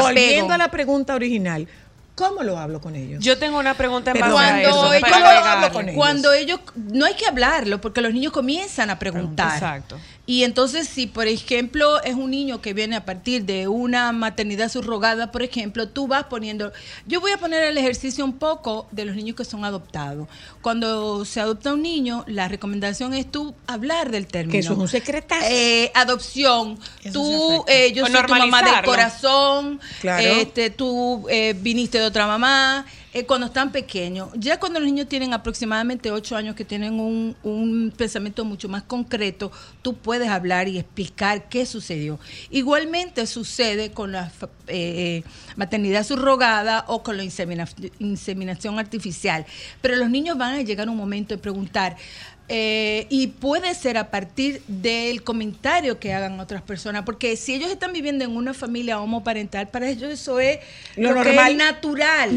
volviendo a la pregunta original, ¿cómo lo hablo con ellos? Yo tengo una pregunta en a cuando eso. ellos para ¿cómo hablo agregarle. con ellos? Cuando ellos, no hay que hablarlo, porque los niños comienzan a preguntar. Exacto. Y entonces, si por ejemplo es un niño que viene a partir de una maternidad subrogada, por ejemplo, tú vas poniendo, yo voy a poner el ejercicio un poco de los niños que son adoptados. Cuando se adopta un niño, la recomendación es tú hablar del término. Que eso es un secretazo. Eh, adopción. Eso tú, eh, yo O soy tu mamá del corazón. Claro. Este, tú eh, viniste de otra mamá. Eh, cuando están pequeños, ya cuando los niños tienen aproximadamente 8 años, que tienen un, un pensamiento mucho más concreto, tú puedes hablar y explicar qué sucedió. Igualmente sucede con la eh, maternidad subrogada o con la insemina- inseminación artificial. Pero los niños van a llegar un momento de preguntar, eh, y puede ser a partir del comentario que hagan otras personas, porque si ellos están viviendo en una familia homoparental, para ellos eso es Lo lo, que normal. es natural,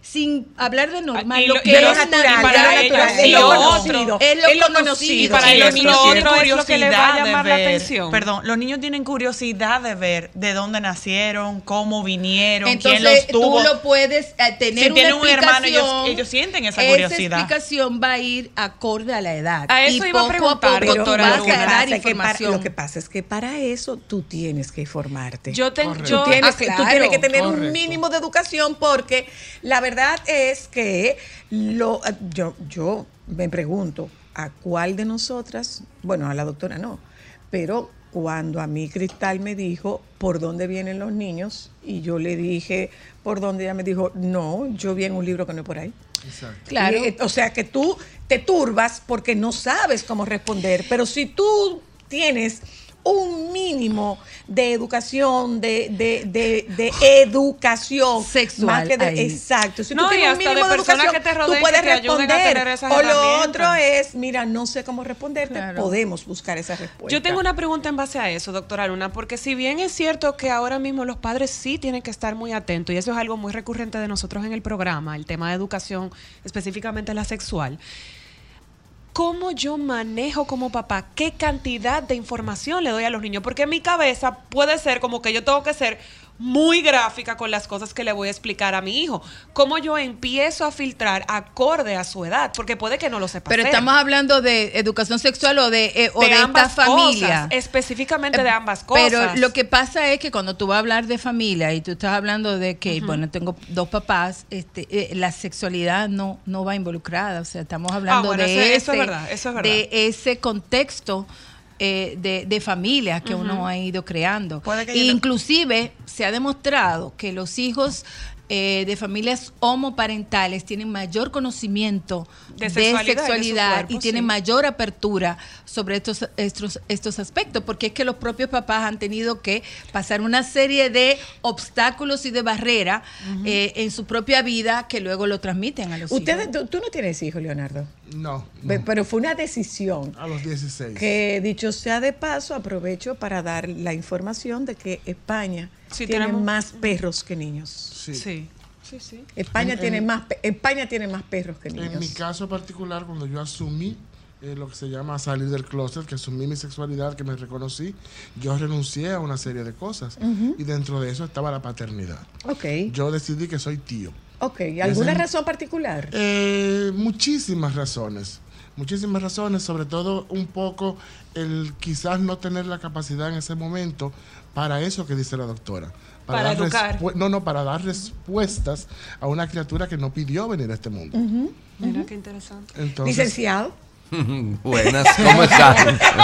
sin hablar de normal, Y lo lo- que lo es natural, para es ellos, es lo lo conocido, otro, es lo es lo conocido. Y para Y los los niños niños otro tienen es lo que les va a llamar la atención. Perdón, los niños tienen curiosidad de ver de dónde nacieron, cómo vinieron, quién los tuvo. tú lo puedes eh, tener Si tienen una un hermano, ellos- explicación, ellos sienten esa curiosidad. explicación va a ir acorde a la edad. A eso y iba a poco preguntar, a poco doctora pasa es que para- lo que pasa es que para eso tú tienes que formarte. Yo tengo, yo, Tú tienes, Ah, claro. tú tienes que tener un mínimo de educación porque la verdad es que lo, yo, yo me pregunto a cuál de nosotras, bueno, a la doctora no, pero cuando a mí Cristal me dijo por dónde vienen los niños y yo le dije por dónde ella me dijo, no, yo vi en un libro que no es por ahí. Exacto. Claro. Y, eh, o sea que tú te turbas porque no sabes cómo responder, pero si tú tienes un mínimo de educación, de, de, de, de educación Sexual más que de- ahí. exacto. Si No, tú tienes un mínimo de, educación, que te tú puedes que responder. o lo otro es, mira, no sé cómo responderte, Claro. podemos buscar esa respuesta. Yo tengo una pregunta en base a eso, doctora Luna, porque si bien es cierto que ahora mismo los padres sí tienen que estar muy atentos, y eso es algo muy recurrente de nosotros en el programa, el tema de educación, específicamente la sexual, ¿cómo yo manejo como papá qué cantidad de información le doy a los niños? Porque en mi cabeza puede ser como que yo tengo que ser muy gráfica con las cosas que le voy a explicar a mi hijo. ¿Cómo yo empiezo a filtrar acorde a su edad? Porque puede que no lo sepa Pero hacer. estamos hablando de educación sexual o de, eh, o de de, esta ambas familia. cosas, específicamente de Eh, ambas cosas. Pero lo que pasa es que cuando tú vas a hablar de familia y tú estás hablando de que, bueno, tengo dos papás, este, eh, la sexualidad no, no va involucrada. O sea, estamos hablando Ah, bueno, de, eso- ese, eso es verdad, eso es verdad. de ese contexto. Eh, de, de familia que uno ha ido creando. Yo- inclusive se ha demostrado que los hijos eh, de familias homoparentales tienen mayor conocimiento De de sexualidad y de su cuerpo, y tienen sí. mayor apertura sobre estos, estos, estos aspectos, porque es que los propios papás han tenido que pasar una serie de obstáculos y de barreras eh, en su propia vida que luego lo transmiten a los Ustedes, hijos. tú, no tienes hijos, Leonardo, No, Pe- no. pero fue una decisión. a los 16. Que dicho sea de paso, aprovecho para dar la información de que España Sí, tiene tenemos- más perros que niños. Sí. Sí. Sí, sí. España En- tiene en- más España tiene más perros que niños. En mi caso particular, cuando yo asumí eh, lo que se llama salir del closet, que asumí mi sexualidad, que me reconocí, yo renuncié a una serie de cosas. Y dentro de eso estaba la paternidad. Ok, Yo decidí que soy tío. ok. ¿Alguna Ese- razón particular? Eh, muchísimas razones. Muchísimas razones, sobre todo un poco el quizás no tener la capacidad en ese momento para eso que dice la doctora. Para dar educar. No, no, para dar respuestas a una criatura que no pidió venir a este mundo. Mira qué interesante. Entonces, Licenciado. Buenas, ¿cómo están?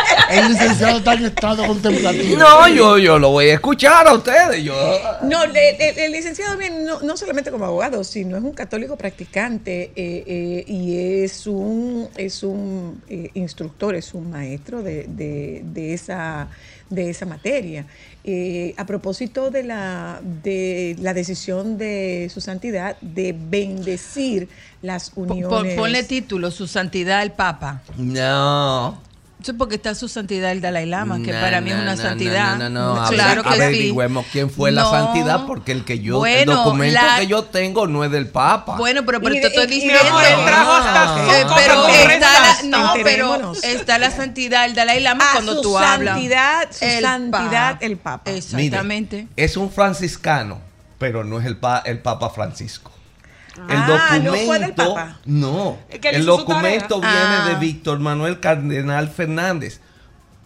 el licenciado está en estado contemplativo. No, yo, yo lo voy a escuchar a ustedes. Yo, No, el, licenciado viene no, no solamente como abogado, sino es un católico practicante eh, eh, y es un, es un eh, instructor, es un maestro de, de- de esa, de esa materia. Eh, a propósito de la, de la decisión de su santidad de bendecir las uniones. pon- ponle título, Su Santidad el Papa. no. Es porque está Su Santidad el Dalai Lama, que para mí es una santidad. No, no, no. A Claro ver, que sí. quién fue la santidad, porque el que yo, Bueno, el documento la- que yo tengo no es del Papa. Bueno, pero, pero Y- te estoy y- y- diciendo. Trajo hasta Ah. Eh, pero está la, no, pero está la santidad del Dalai Lama cuando su tú hablas. santidad, su El santidad, Papa. el Papa. Mire, Exactamente. es un franciscano, pero no es el, pa- el Papa Francisco. El Ah, ¿no documento, fue del Papa? no, él el documento viene Ah. de Víctor Manuel Cardenal Fernández,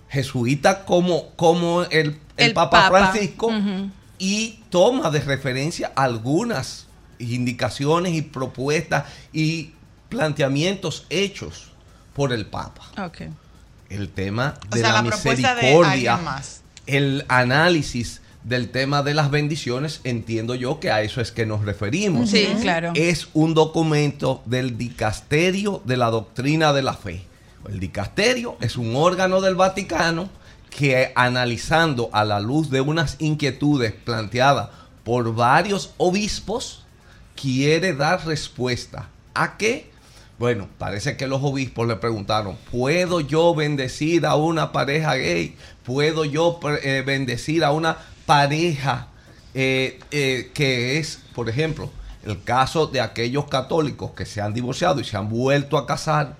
jesuita como, como el, el El Papa, Papa. Francisco, y toma de referencia algunas indicaciones y propuestas y planteamientos hechos por el Papa. El tema O de sea, la, la propuesta de misericordia, más. el análisis del tema de las bendiciones, entiendo yo que a eso es que nos referimos. Sí, claro. Es un documento del dicasterio de la doctrina de la fe. El dicasterio es un órgano del Vaticano que analizando a la luz de unas inquietudes planteadas por varios obispos, quiere dar respuesta. ¿A qué? Bueno, parece que los obispos le preguntaron, ¿puedo yo bendecir a una pareja gay? ¿Puedo yo eh, bendecir a una pareja eh, eh, que es, por ejemplo, el caso de aquellos católicos que se han divorciado y se han vuelto a casar?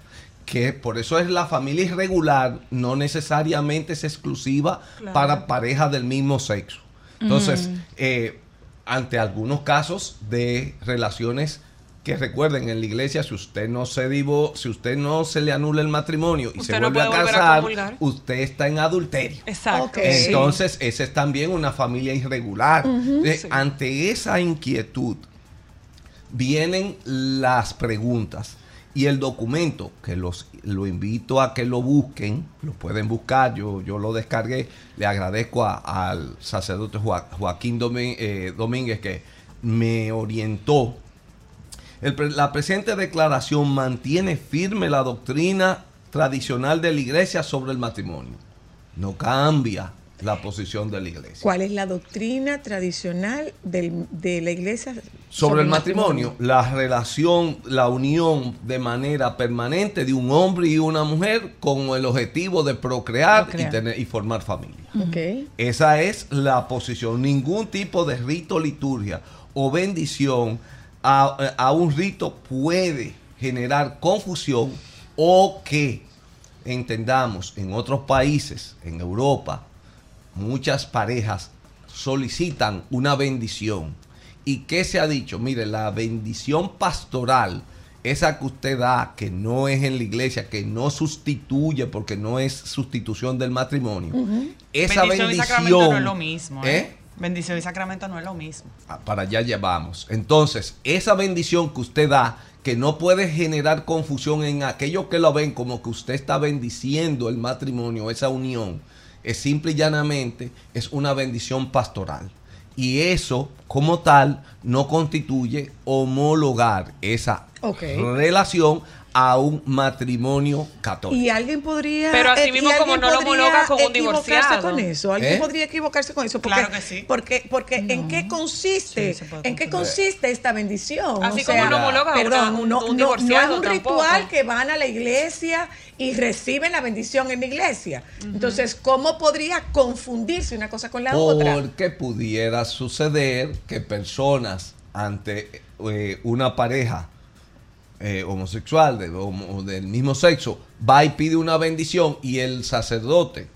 que por eso es la familia irregular, no necesariamente es exclusiva para parejas del mismo sexo. Entonces, eh, ante algunos casos de relaciones que recuerden en la iglesia, si usted no se divo, si usted no se le anula el matrimonio y Usted se no vuelve a a casar, comulgar. usted está en adulterio. Exacto. Sí. Entonces, esa es también una familia irregular. Eh, Sí. Ante esa inquietud, vienen las preguntas. Y el documento, que los lo invito a que lo busquen, lo pueden buscar, yo, yo lo descargué, le agradezco a- al sacerdote Joa- Joaquín eh, Domínguez que me orientó. El la presente declaración mantiene firme la doctrina tradicional de la iglesia sobre el matrimonio. No cambia la posición de la iglesia. ¿Cuál es la doctrina tradicional del- de la iglesia Sobre el matrimonio, la relación, la unión de manera permanente de un hombre y una mujer con el objetivo de procrear, Procrear. Y, tener, y formar familia. Esa es la posición. Ningún tipo de rito, liturgia o bendición a, a un rito puede generar confusión o que entendamos en otros países, en Europa, muchas parejas solicitan una bendición. ¿Y qué se ha dicho? Mire, la bendición pastoral, esa que usted da, que no es en la iglesia, que no sustituye porque no es sustitución del matrimonio, esa Bendición bendición... y sacramento no es lo mismo. ¿eh? ¿Eh? Bendición y sacramento no es lo mismo. Ah, Para allá llevamos. Entonces, esa bendición que usted da, que no puede generar confusión en aquellos que lo ven como que usted está bendiciendo el matrimonio, esa unión, es simple y llanamente, es una bendición pastoral. Y eso, como tal, no constituye homologar esa relación a un matrimonio católico. Y alguien podría. Pero así eh, mismo como no lo podría homologa con un equivocarse divorciado. con eso. Alguien ¿Eh? podría equivocarse con eso. Porque, Claro que sí. Porque, porque ¿en qué consiste? Sí, ¿En qué consiste esta bendición? Así O como no homologa una- perdón, un- no, un no- no divorciado es un tampoco. ritual que van a la iglesia y reciben la bendición en la iglesia. Entonces, ¿cómo podría confundirse una cosa con la otra? Porque pudiera suceder que personas ante eh, una pareja eh, homosexual de- homo- del mismo sexo va y pide una bendición y el sacerdote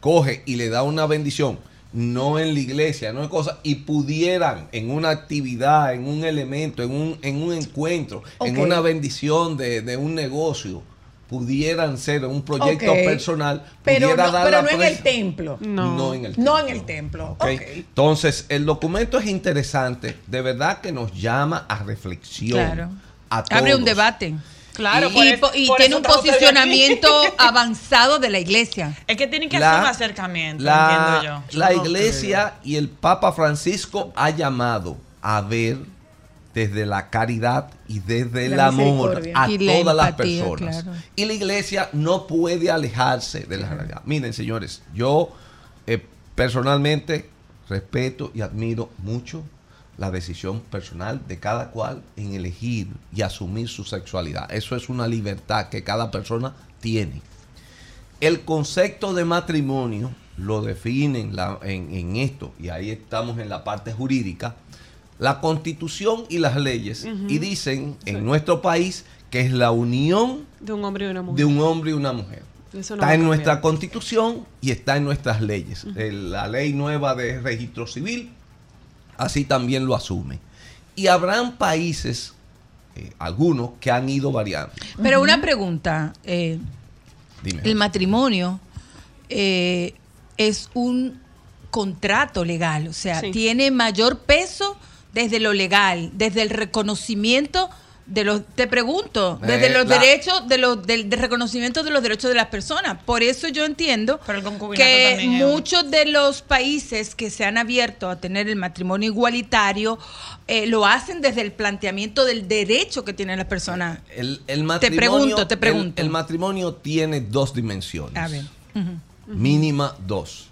coge y le da una bendición, no en la iglesia, no en cosas, y pudieran en una actividad, en un elemento, en un, en un encuentro, en una bendición de, de un negocio, pudieran ser un proyecto personal, Pero pudiera no, dar pero la no en el templo. No. no en el No en templo. el templo. Entonces, el documento es interesante, de verdad que nos llama a reflexión. Claro. A Abre un debate. Claro, y, por y eso- po- y por tiene un posicionamiento avanzado de la iglesia. Es que tienen que La- hacer un acercamiento, La, entiendo yo. la No iglesia y el Papa Francisco ha llamado a ver desde la caridad y desde el amor a Y la todas las personas. claro. Y la iglesia no puede alejarse de la realidad. Miren, señores, yo eh, personalmente respeto y admiro mucho la decisión personal de cada cual en elegir y asumir su sexualidad. Eso es una libertad que cada persona tiene. El concepto de matrimonio lo definen en, en esto, y ahí estamos en la parte jurídica, la constitución y las leyes, y dicen en nuestro país que es la unión De un hombre y una mujer. de un hombre y una mujer. Eso no está en nuestra constitución y está en nuestras leyes. Eh, La ley nueva de registro civil así también lo asume. Y habrán países, eh, algunos, que han ido variando. Pero una pregunta, eh, Dime. el matrimonio eh, es un contrato legal, o sea, Sí. tiene mayor peso desde lo legal, desde el reconocimiento de los, te pregunto, desde Eh, los la- derechos, de los, del, del reconocimiento de los derechos de las personas. Por eso yo entiendo que es muchos de los países que se han abierto a tener el matrimonio igualitario eh, lo hacen desde el planteamiento del derecho que tienen las personas. El, el matrimonio, pregunto, te pregunto. El, matrimonio tiene dos dimensiones. A ver. Mínima dos.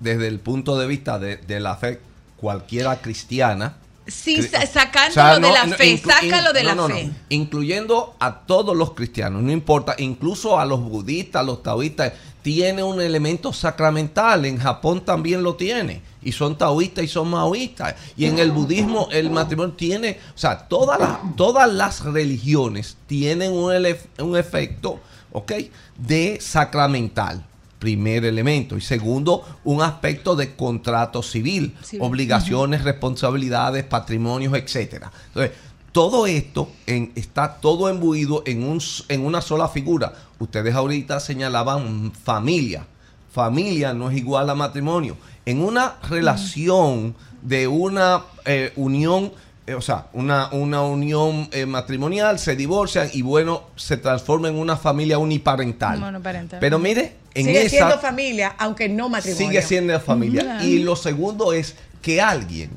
Desde el punto de vista de, de la fe cualquiera cristiana. Sí, sacándolo o sea, de la no, fe, sácalo de la fe. Incluyendo a todos los cristianos, no importa, incluso a los budistas, a los taoístas, tiene un elemento sacramental. En Japón también lo tiene. Y son taoístas y son maoístas. Y en el budismo el matrimonio tiene, o sea, todas las, todas las religiones tienen un, un efecto, ¿ok? De sacramental. Primer elemento. Y segundo, un aspecto de contrato civil, Sí. obligaciones, responsabilidades, patrimonios, etcétera. Entonces, todo esto en- está todo embuido en, un, en una sola figura. Ustedes ahorita señalaban familia. Familia no es igual a matrimonio. En una relación de una eh, unión, eh, o sea, una, una unión eh, matrimonial, se divorcian y bueno, se transforma en una familia uniparental. Monoparental. Pero mire, en Sigue esa siendo familia, aunque no matrimonio. sigue siendo familia. Y lo segundo es que alguien,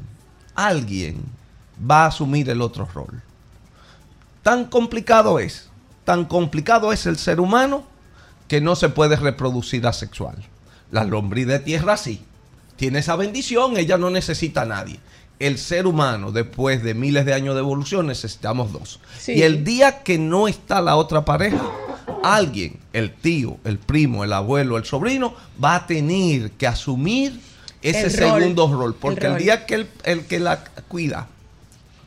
alguien va a asumir el otro rol. Tan complicado es, tan complicado es el ser humano que no se puede reproducir asexual. La lombriz de tierra sí. Tiene esa bendición, ella no necesita a nadie. El ser humano, después de miles de años de evolución, necesitamos dos. Sí. Y el día que no está la otra pareja, alguien, el tío, el primo, el abuelo, el sobrino, va a tener que asumir ese El segundo rol. Porque El día que el, el que la cuida,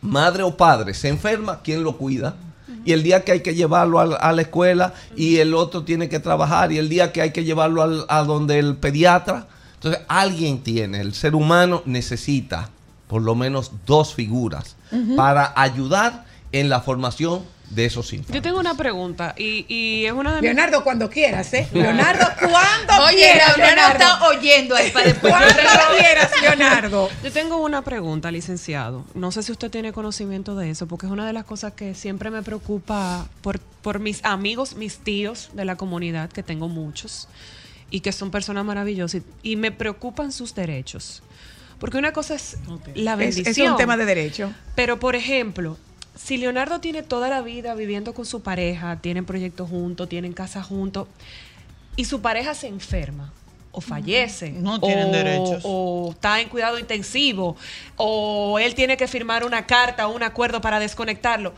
madre o padre, se enferma, ¿quién lo cuida? Y el día que hay que llevarlo a, la escuela y el otro tiene que trabajar y el día que hay que llevarlo al- a donde el pediatra. Entonces alguien tiene, el ser humano necesita por lo menos dos figuras para ayudar en la formación de esos infantes. Yo tengo una pregunta y, y es una de mis... Leonardo, cuando quieras, ¿eh? Leonardo, ¿cuándo Oye, quieras, Leonardo Leonardo? está oyendo ahí para después. ¿Cuándo quieras, Leonardo? Yo tengo una pregunta, licenciado. No sé si usted tiene conocimiento de eso, porque es una de las cosas que siempre me preocupa por, por mis amigos, mis tíos de la comunidad, que tengo muchos, y que son personas maravillosas, y, y me preocupan sus derechos. Porque una cosa es la Es, bendición. es un tema de derecho. Pero, por ejemplo, si Leonardo tiene toda la vida viviendo con su pareja, tienen proyectos juntos, tienen casa juntos, y su pareja se enferma o fallece, No tienen o, derechos. o está en cuidado intensivo, o él tiene que firmar una carta o un acuerdo para desconectarlo.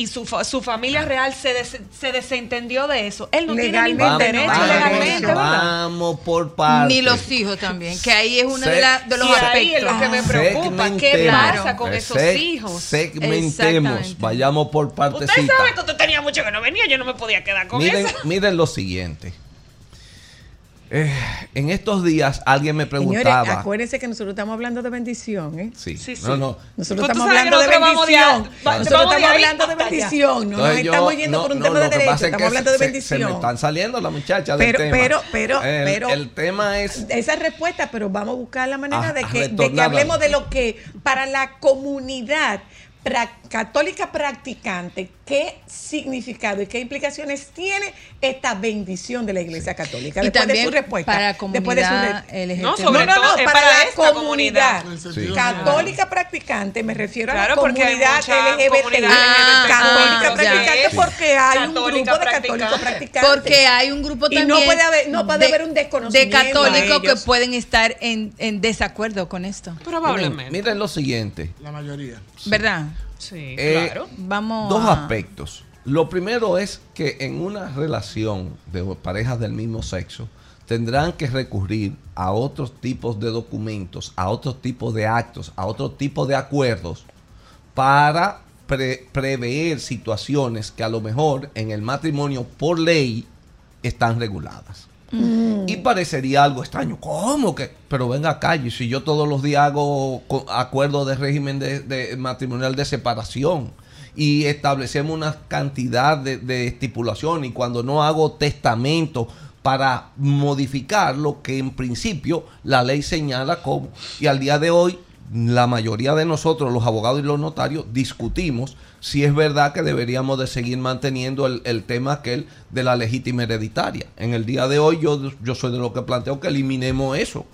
Y su, fa- su familia real se, des- se desentendió de eso. Él no tiene ningún Legalmente derecho no hay legalmente. Vamos por partes. Ni los hijos también, que ahí es uno de, la- de los Y ahí es aspectos. lo que me preocupa. ¿Qué Segmentemos. pasa con esos Se- hijos? Segmentemos. Vayamos por Usted partecitas. sabe que usted tenía mucho que no venía, yo no me podía quedar con Miren, eso. miren lo siguiente. Eh, en estos días alguien me Señores, preguntaba. acuérdense que nosotros estamos hablando de bendición, ¿eh? Sí, Sí, sí. no, no. Nosotros Pues estamos hablando de bendición. Nosotros estamos hablando de bendición. No nos Entonces yo- estamos yendo no, por un no, tema de que derecho. Estamos hablando de se- bendición. Se, me están saliendo las muchachas del Pero- tema. pero- pero- el, pero- el tema es esa respuesta, pero vamos a buscar la manera A- de, que, de que hablemos de lo que para la comunidad pra- católica practicante, qué significado y qué implicaciones tiene esta bendición de la Iglesia Católica. Y Después de su respuesta. para la después de su LGBT. No, sobre no, no, todo no, para, para la esta comunidad, católica practicante, me refiero a la comunidad LGBT, comunidad Ah, católica ah, practicante, porque hay un grupo de católicos practicante. practicantes. Porque hay un grupo Y también. no puede haber- no puede de- haber un desconocimiento De católicos que pueden estar en, en desacuerdo con esto. Probablemente. miren lo siguiente. La mayoría. ¿Verdad? Sí, Eh, claro. Vamos Dos a- aspectos. Lo primero es que en una relación de parejas del mismo sexo tendrán que recurrir a otros tipos de documentos, a otros tipos de actos, a otros tipos de acuerdos para pre- prever situaciones que a lo mejor en el matrimonio por ley están reguladas. Y parecería algo extraño. ¿Cómo que? Pero venga acá, y si yo todos los días hago co- acuerdo de régimen de, de matrimonial de separación y establecemos una cantidad de, de estipulación y cuando no hago testamento para modificar lo que en principio la ley señala como y al día de hoy la mayoría de nosotros, los abogados y los notarios, discutimos si es verdad que deberíamos de seguir manteniendo el, el tema aquel de la legítima hereditaria. En el día de hoy yo, yo soy de lo que planteo que eliminemos eso.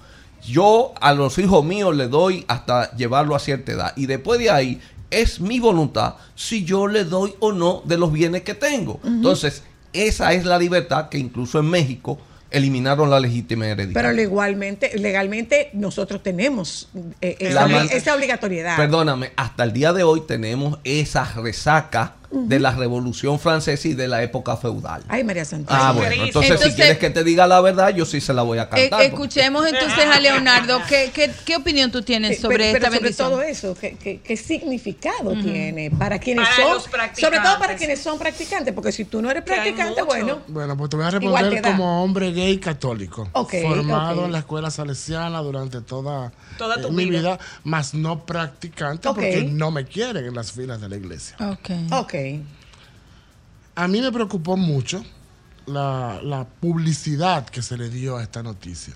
Yo a los hijos míos le doy hasta llevarlo a cierta edad. Y después de ahí es mi voluntad si yo le doy o no de los bienes que tengo. Entonces, esa es la libertad que incluso en México eliminaron la legítima hereditaria. Pero legalmente, legalmente nosotros tenemos eh, esa, esa obligatoriedad. Perdóname, hasta el día de hoy tenemos de la Revolución Francesa y de la época feudal. Ay, María Santísima. Ah, bueno, entonces, si quieres que te diga la verdad, yo sí se la voy a Eh, cantar. porque- escuchemos entonces a Leonardo. ¿Qué, qué, qué opinión tú tienes Eh, sobre pero, esta pero sobre bendición? todo eso, ¿qué, qué- qué significado tiene para quienes Para son, los practicantes. sobre todo para quienes son practicantes, porque si tú no eres practicante, bueno, Bueno, pues te voy a responder como hombre gay católico. Ok, formado en la escuela salesiana durante toda, Toda tu mi vida. vida, más no practicante Ok. porque no me quieren en las filas de la iglesia. Ok. ok. A mí me preocupó mucho la, la publicidad que se le dio a esta noticia,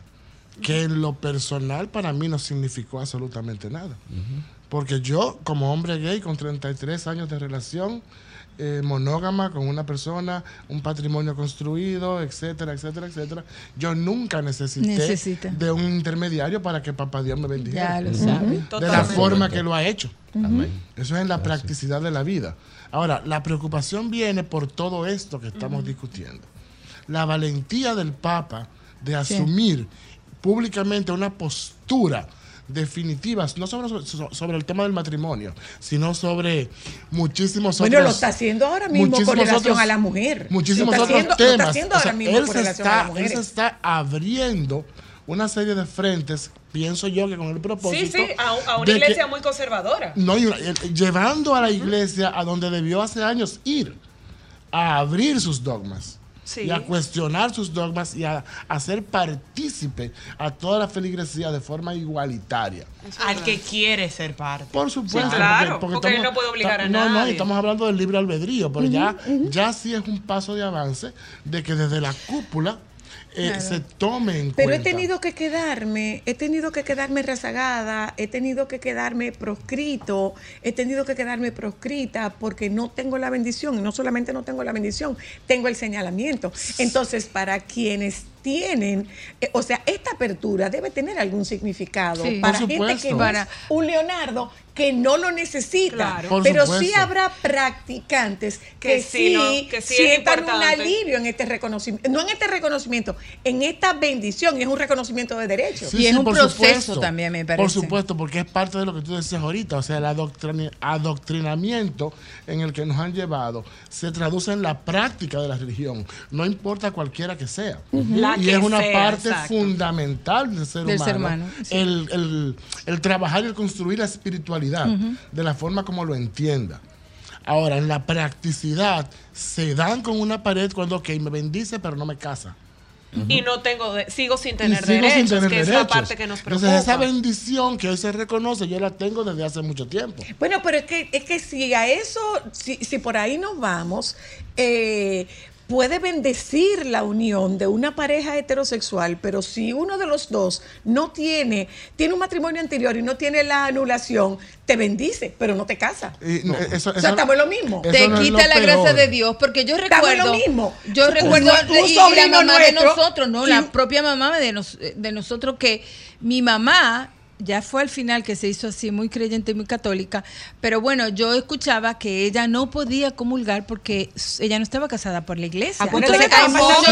que en lo personal para mí no significó absolutamente nada. Porque yo, como hombre gay con 33 años de relación, eh, monógama con una persona, un patrimonio construido, etcétera, etcétera, etcétera, yo nunca necesité Necesita. de un intermediario para que papá Dios me bendiga Ya lo de la forma que lo ha hecho. Eso es en la practicidad de la vida. Ahora, la preocupación viene por todo esto que estamos discutiendo. La valentía del Papa de asumir públicamente una postura definitiva, no sobre, so- sobre el tema del matrimonio, sino sobre muchísimos Bueno, otros... lo está haciendo ahora mismo con relación otros- a la mujer. Muchísimos Lo está otros haciendo- lo temas. está haciendo O sea, ahora mismo él, con se relación a está, él se está abriendo una serie de frentes, pienso yo que con el propósito... Sí, sí, a, a una que- iglesia muy conservadora. no, y una- eh, llevando a la iglesia a donde debió hace años ir, a abrir sus dogmas. Sí. Y a cuestionar sus dogmas y a hacer partícipe a toda la feligresía de forma igualitaria. Al que quiere ser parte. Por supuesto. Sí, claro, porque él no puede obligar a no, No, nadie. estamos hablando del libre albedrío, pero ya, ya sí es un paso de avance de que desde la cúpula eh, Claro. se tome en Pero he tenido que quedarme, he tenido que quedarme rezagada, he tenido que quedarme proscrito, he tenido que quedarme proscrita porque no tengo la bendición. Y no solamente no tengo la bendición, tengo el señalamiento. Entonces, para quienes tienen, eh, o sea, esta apertura debe tener algún significado Sí. para Por gente que no Para- es un Leonardo que no lo necesita. Claro. Por Pero sí habrá practicantes que, Que sí, sí, ¿no? Que sí sientan un alivio en este reconocimiento, no en este reconocimiento, en esta bendición, y es un reconocimiento de derechos. Y es un por proceso también, me Por parece. supuesto, porque es parte de lo que tú decías ahorita, o sea, el adoctrinamiento en el que nos han llevado se traduce en la práctica de la religión, no importa cualquiera que sea. La y es una sea, parte exacto. fundamental del ser Del humano. ser humano, sí. el, el- el trabajar y el construir la espiritualidad de la forma como lo entienda. Ahora, en la practicidad, se dan con una pared cuando, ok, me bendice, pero no me casa. Y no tengo, de- sigo sin Y tener sigo sin derechos, tener que es la derechos. parte que nos preocupa. Entonces, esa bendición que hoy se reconoce, yo la tengo desde hace mucho tiempo. Bueno, pero es que, es que si a eso, si, si por ahí nos vamos, eh, puede bendecir la unión de una pareja heterosexual, pero si uno de los dos no tiene, tiene un matrimonio anterior y no tiene la anulación, te bendice, pero no te casa. Y no, eso- o sea, estamos en lo mismo. te no quita la peor. gracia de Dios, porque yo Estamos en recuerdo, lo mismo. yo Un- recuerdo un y- y la mamá de nuestro, nosotros, no, y la un- propia mamá de, nos- de nosotros que mi mamá ya fue al final que se hizo así muy creyente y muy católica, pero bueno, yo escuchaba que ella no podía comulgar porque ella no estaba casada por la iglesia. Entonces, hay, muchos-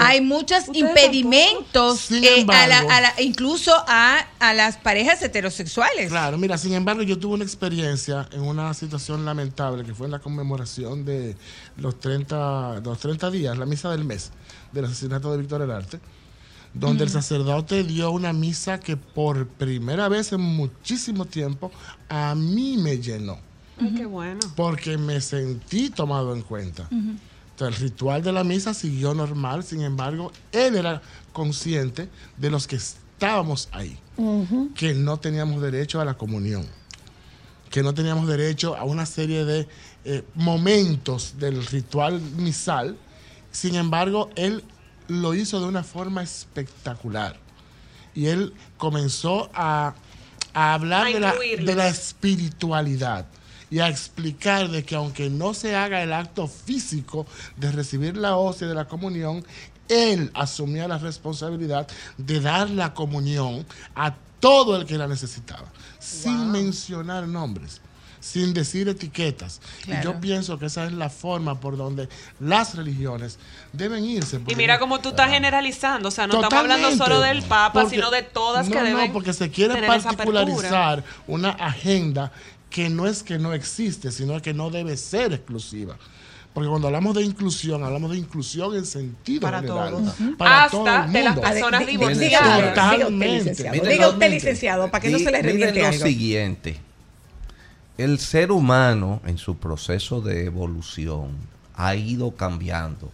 hay muchos impedimentos eh, a la- a la- incluso a, a las parejas heterosexuales. Claro, mira, sin embargo, yo tuve una experiencia en una situación lamentable que fue en la conmemoración de los 30, los 30 días, la misa del mes del asesinato de Víctor Elarte, donde el sacerdote dio una misa que por primera vez en muchísimo tiempo a mí me llenó, qué bueno. porque me sentí tomado en cuenta. Entonces, el ritual de la misa siguió normal, sin embargo, él era consciente de los que estábamos ahí que no teníamos derecho a la comunión, que no teníamos derecho a una serie de eh, momentos del ritual misal. Sin embargo, él lo hizo de una forma espectacular. Y él comenzó a, a hablar A de, la, incluirlos. de la espiritualidad y a explicar de que aunque no se haga el acto físico de recibir la hostia de la comunión, él asumía la responsabilidad de dar la comunión a todo el que la necesitaba, sin mencionar nombres, sin decir etiquetas. Y yo pienso que esa es la forma por donde las religiones deben irse. Y mira cómo tú estás generalizando, o sea, no estamos hablando Totalmente. solo del Papa, Porque- sino de todas no, que deben No, porque se quiere particularizar una agenda que no es que no existe, sino que no debe ser exclusiva. Porque cuando hablamos de inclusión, hablamos de inclusión en sentido Para general. todos. Para Hasta todo el de las personas divorciadas. Totalmente. Diga usted, totalmente. licenciado, para que no se le miren reviente lo algo. siguiente. El ser humano en su proceso de evolución ha ido cambiando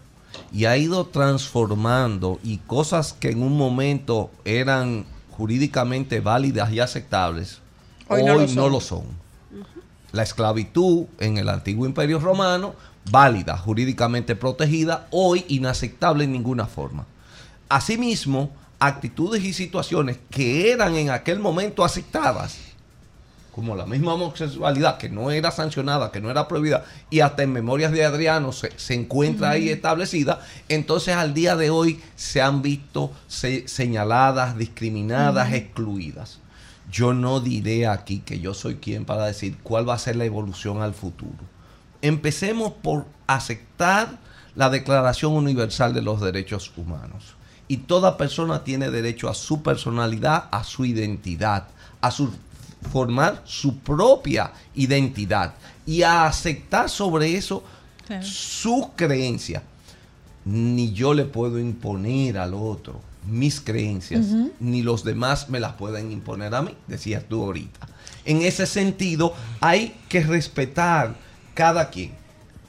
y ha ido transformando y cosas que en un momento eran jurídicamente válidas y aceptables, Hoy hoy, no no, lo lo son. son. La esclavitud en el antiguo imperio romano, válida, jurídicamente protegida, hoy inaceptable en ninguna forma. Asimismo, actitudes y situaciones que eran en aquel momento aceptadas, como la misma homosexualidad, que no era sancionada, que no era prohibida, y hasta en Memorias de Adriano se, se encuentra ahí establecida, entonces al día de hoy se han visto se- señaladas, discriminadas, excluidas. Yo no diré aquí que yo soy quien para decir cuál va a ser la evolución al futuro. Empecemos por aceptar la Declaración Universal de los Derechos Humanos. Y toda persona tiene derecho a su personalidad, a su identidad, a su formar su propia identidad y a aceptar sobre eso Claro. su creencia. Ni yo le puedo imponer al otro mis creencias, ni los demás me las pueden imponer a mí, decías tú ahorita. En ese sentido, hay que respetar cada quien.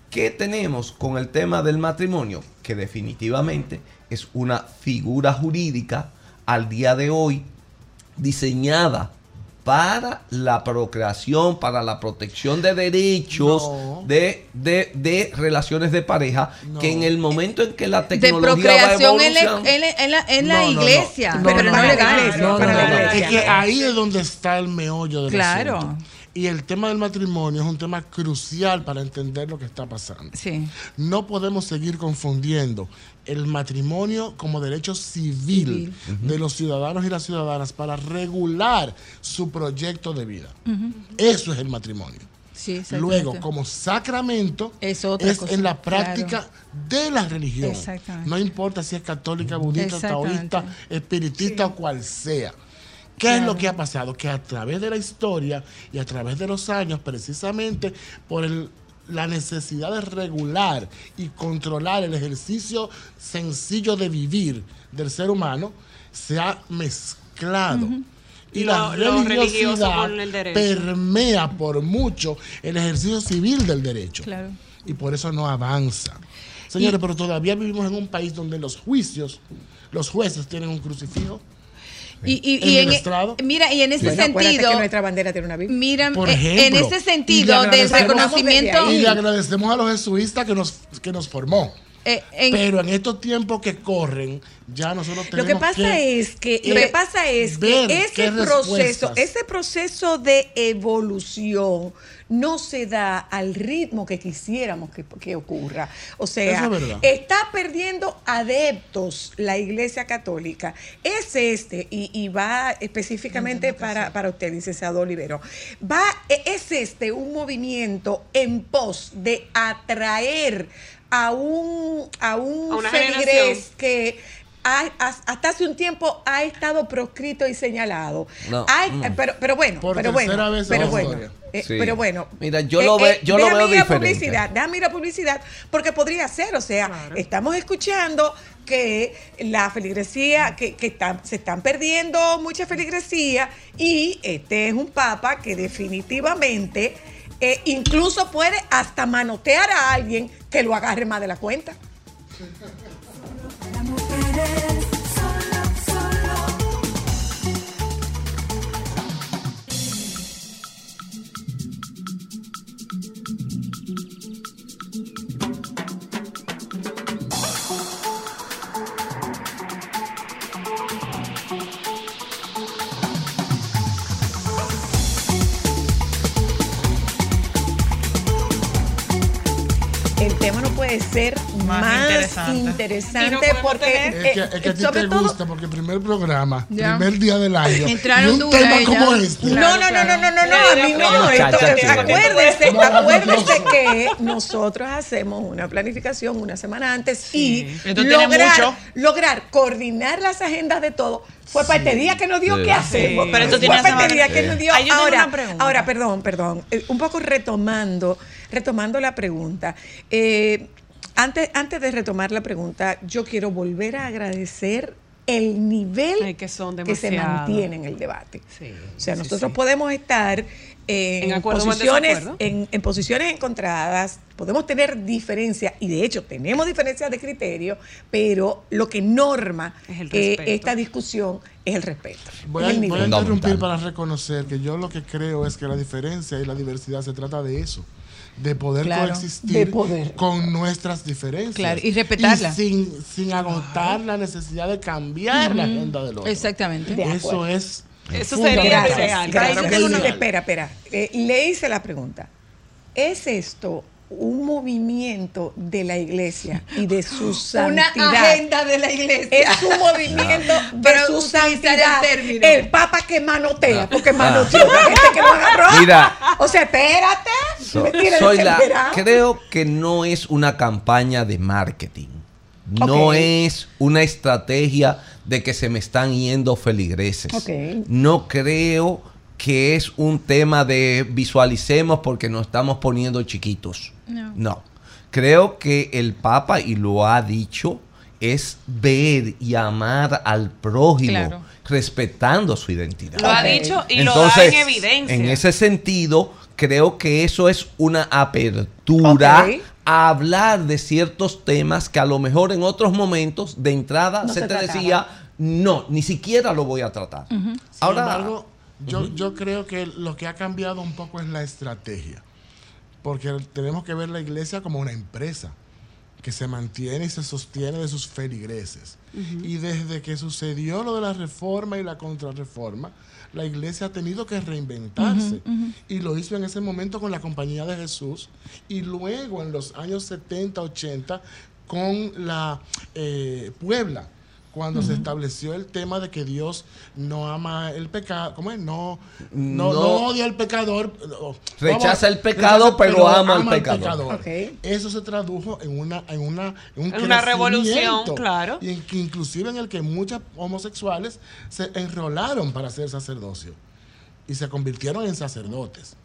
¿Qué tenemos con el tema del matrimonio? Que definitivamente es una figura jurídica al día de hoy diseñada para la procreación, para la protección de derechos No. de, de, de relaciones de pareja, No. que en el momento en que la De tecnología procreación va en la, en la- en la- en la No, no, no. iglesia, No, pero no, legal. Es que ahí es donde está el meollo del Claro. asunto. Y el tema del matrimonio es un tema crucial para entender lo que está pasando. Sí. No podemos seguir confundiendo el matrimonio como derecho civil, de los ciudadanos y las ciudadanas para regular su proyecto de vida. Eso es el matrimonio. Sí. Luego, como sacramento, Es otra cosa, en la práctica de la religión. No importa si es católica, budista, taoísta, espiritista o cual sea. ¿Qué es lo que ha pasado? Que a través de la historia y a través de los años, precisamente por el- la necesidad de regular y controlar el ejercicio sencillo de vivir del ser humano, se ha mezclado. Y la lo religiosidad permea por mucho el ejercicio civil del derecho. Claro. Y por eso no avanza. Señores, pero todavía vivimos en un país donde los juicios, los jueces tienen un crucifijo. Y, y- ¿En y el en, estrado? mira, y en ese Bueno, sentido, que nuestra bandera tiene una Biblia. mira, Por eh, ejemplo, en ese sentido del reconocimiento, Y le agradecemos a los jesuitas que nos, que nos formó. Eh, en- Pero en estos tiempos que corren, ya nosotros Lo tenemos que pasa es que lo que pasa es que ese proceso, ese proceso de evolución no se da al ritmo que quisiéramos que, que ocurra. O sea, es está perdiendo adeptos la Iglesia Católica. Es este, y, y va específicamente para, para usted, licenciado Olivero, va, e- es este un movimiento en pos de atraer a un, a un A feligrés que ha- has- hasta hace un tiempo ha estado proscrito y señalado. No, Hay- mm. eh, pero, pero bueno, Por pero bueno, vez en pero bueno. eh, Sí. Pero bueno. Mira, yo lo ve- yo lo veo diferente. publicidad, déjame ir a publicidad, porque podría ser, o sea, estamos escuchando que la feligresía, que, que están- se están perdiendo mucha feligresía y este es un papa que definitivamente eh, incluso puede hasta manotear a alguien que lo agarre más de la cuenta. Ser más, Más interesante, interesante. Y no porque tener- Es que, es que a ti te todo gusta porque primer programa, Ya. primer día del año. Entraron y un duras tema como este. No, no, no, no, no, no, no, a mí no. Esto- sí. acuérdese, No, no, no, acuérdese no. que nosotros hacemos una planificación una semana antes y Esto tiene lograr, mucho. lograr coordinar las agendas de todo. Fue para este día que nos dio Sí. qué hacemos. Sí, pero esto Fue tiene para este semana- día que nos dio. Ay, Ahora, una pregunta. ahora, perdón, perdón. eh, un poco retomando, retomando la pregunta. Eh, antes, antes de retomar la pregunta, yo quiero volver a agradecer el nivel Ay, que son que se mantiene en el debate. Sí, o sea, sí, nosotros sí. podemos estar en, En posiciones, en, en posiciones encontradas, podemos tener diferencias, y de hecho tenemos diferencias de criterio, pero lo que norma Es eh, esta discusión es el respeto. Voy a, el voy a interrumpir para reconocer que yo lo que creo es que la diferencia y la diversidad se trata de eso. De poder Claro, coexistir de poder. con nuestras diferencias. Claro, y respetarla. Y sin, sin agotar la necesidad de cambiar la agenda del otro. Exactamente. De Eso es. Eso sería gracias. claro sí. espera, espera. Eh, le hice la pregunta. ¿Es esto un movimiento de la iglesia y de su Una santidad? agenda de la iglesia. Es un movimiento de Pero su el santidad. El papa que manotea, porque manoteó la gente que lo agarró. Mira. O sea, espérate. So- soy la, creo que no es una campaña de marketing. No es una estrategia de que se me están yendo feligreses. No creo que es un tema de visualicemos porque nos estamos poniendo chiquitos. No. Creo que el Papa, y lo ha dicho, es ver y amar al prójimo, Claro. respetando su identidad. Lo ha dicho y lo da en evidencia. En ese sentido, creo que eso es una apertura a hablar de ciertos temas que a lo mejor en otros momentos de entrada No se, se te trataba. decía, no, ni siquiera lo voy a tratar. Sin Ahora, embargo, Yo, yo creo que lo que ha cambiado un poco es la estrategia. Porque tenemos que ver la iglesia como una empresa que se mantiene y se sostiene de sus feligreses. Y desde que sucedió lo de la reforma y la contrarreforma, la iglesia ha tenido que reinventarse. Y lo hizo en ese momento con la Compañía de Jesús y luego en los años 70, 80 con la eh, Puebla cuando se estableció el tema de que Dios no ama el pecado, ¿cómo es? No, no, No. no odia al pecador. no, Rechaza vamos, el pecado, pero ama al pecador. Eso se tradujo en una, en una, en un En una revolución, claro. Y en que inclusive en el que muchas homosexuales se enrolaron para hacer sacerdocio y se convirtieron en sacerdotes.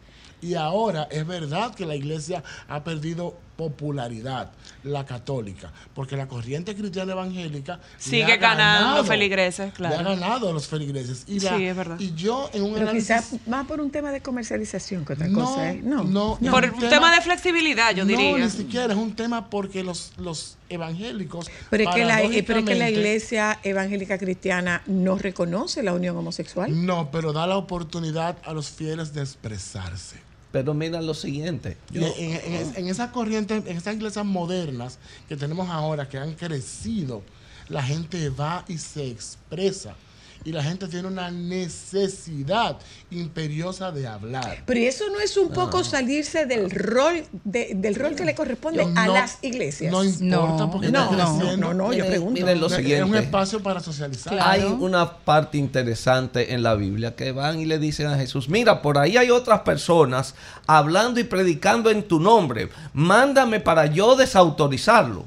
Y ahora es verdad que la iglesia ha perdido popularidad, la católica, porque la corriente cristiana evangélica Sigue ha ganando ganado- feligreses, Le ha claro. ganado a los feligreses. Y, la- Sí, es verdad. y yo en un Pero análisis... quizás más por un tema de comercialización que otra No, cosa. ¿eh? No, no, no. Por un tema, tema- de flexibilidad, yo no, diría. ni siquiera es un tema porque los, los evangélicos. Pero es, que la, pero es que la iglesia evangélica cristiana no reconoce la unión homosexual. No, pero da la oportunidad a los fieles de expresarse. Pero mira lo siguiente. Y en, en- en esa corriente, en esas iglesias modernas que tenemos ahora, que han crecido, la gente va y se expresa. Y la gente tiene una necesidad imperiosa de hablar. Pero ¿y eso no es un poco salirse del rol de- del rol que le corresponde a las iglesias. No importa No, porque no, no, no, no, yo Miren- pregunto. miren lo Es- Es un siguiente. espacio para socializar. Hay una parte interesante en la Biblia que van y le dicen a Jesús, mira, por ahí hay otras personas hablando y predicando en tu nombre. Mándame para yo desautorizarlo.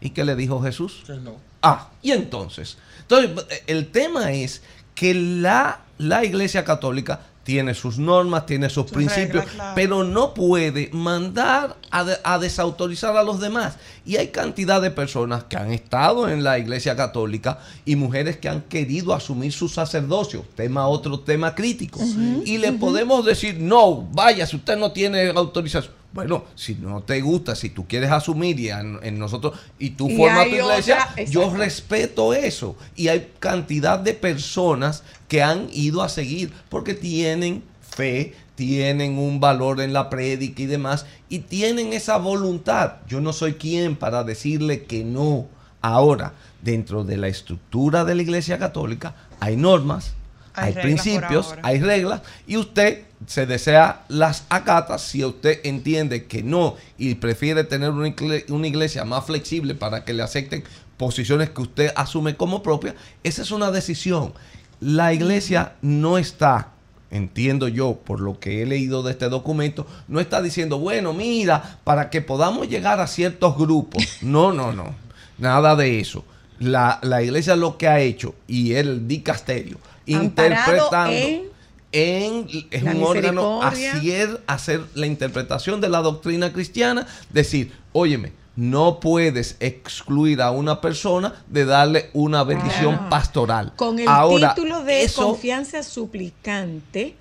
¿Y qué le dijo Jesús? Que no. Ah, y entonces. Entonces, el tema es que la, la Iglesia Católica tiene sus normas, tiene sus Sus principios, reglas, claro. pero no puede mandar a, de- a desautorizar a los demás. Y hay cantidad de personas que han estado en la Iglesia Católica y mujeres que han querido asumir su sacerdocio, tema otro tema crítico. y le podemos decir, no, vaya, si usted no tiene autorización. Bueno, si no te gusta, si tú quieres asumir y en, en nosotros y tú Y formas tu iglesia, otra- yo respeto eso. Y hay cantidad de personas que han ido a seguir porque tienen fe, tienen un valor en la prédica y demás, y tienen esa voluntad. Yo no soy quien para decirle que no. Ahora, dentro de la estructura de la Iglesia Católica, hay normas, Hay principios, hay reglas, y usted se desea las acata si usted entiende que no y prefiere tener una igle- una iglesia más flexible para que le acepten posiciones que usted asume como propias, esa es una decisión. La iglesia no está, entiendo yo por lo que he leído de este documento, no está diciendo, bueno, mira, para que podamos llegar a ciertos grupos. No, no, no, nada de eso. La, la iglesia lo que ha hecho y el dicasterio, interpretando en en es un órgano hacer, hacer la interpretación de la doctrina cristiana, decir, óyeme, no puedes excluir a una persona de darle una bendición Claro. pastoral. Con el Ahora, título de eso- confianza suplicante,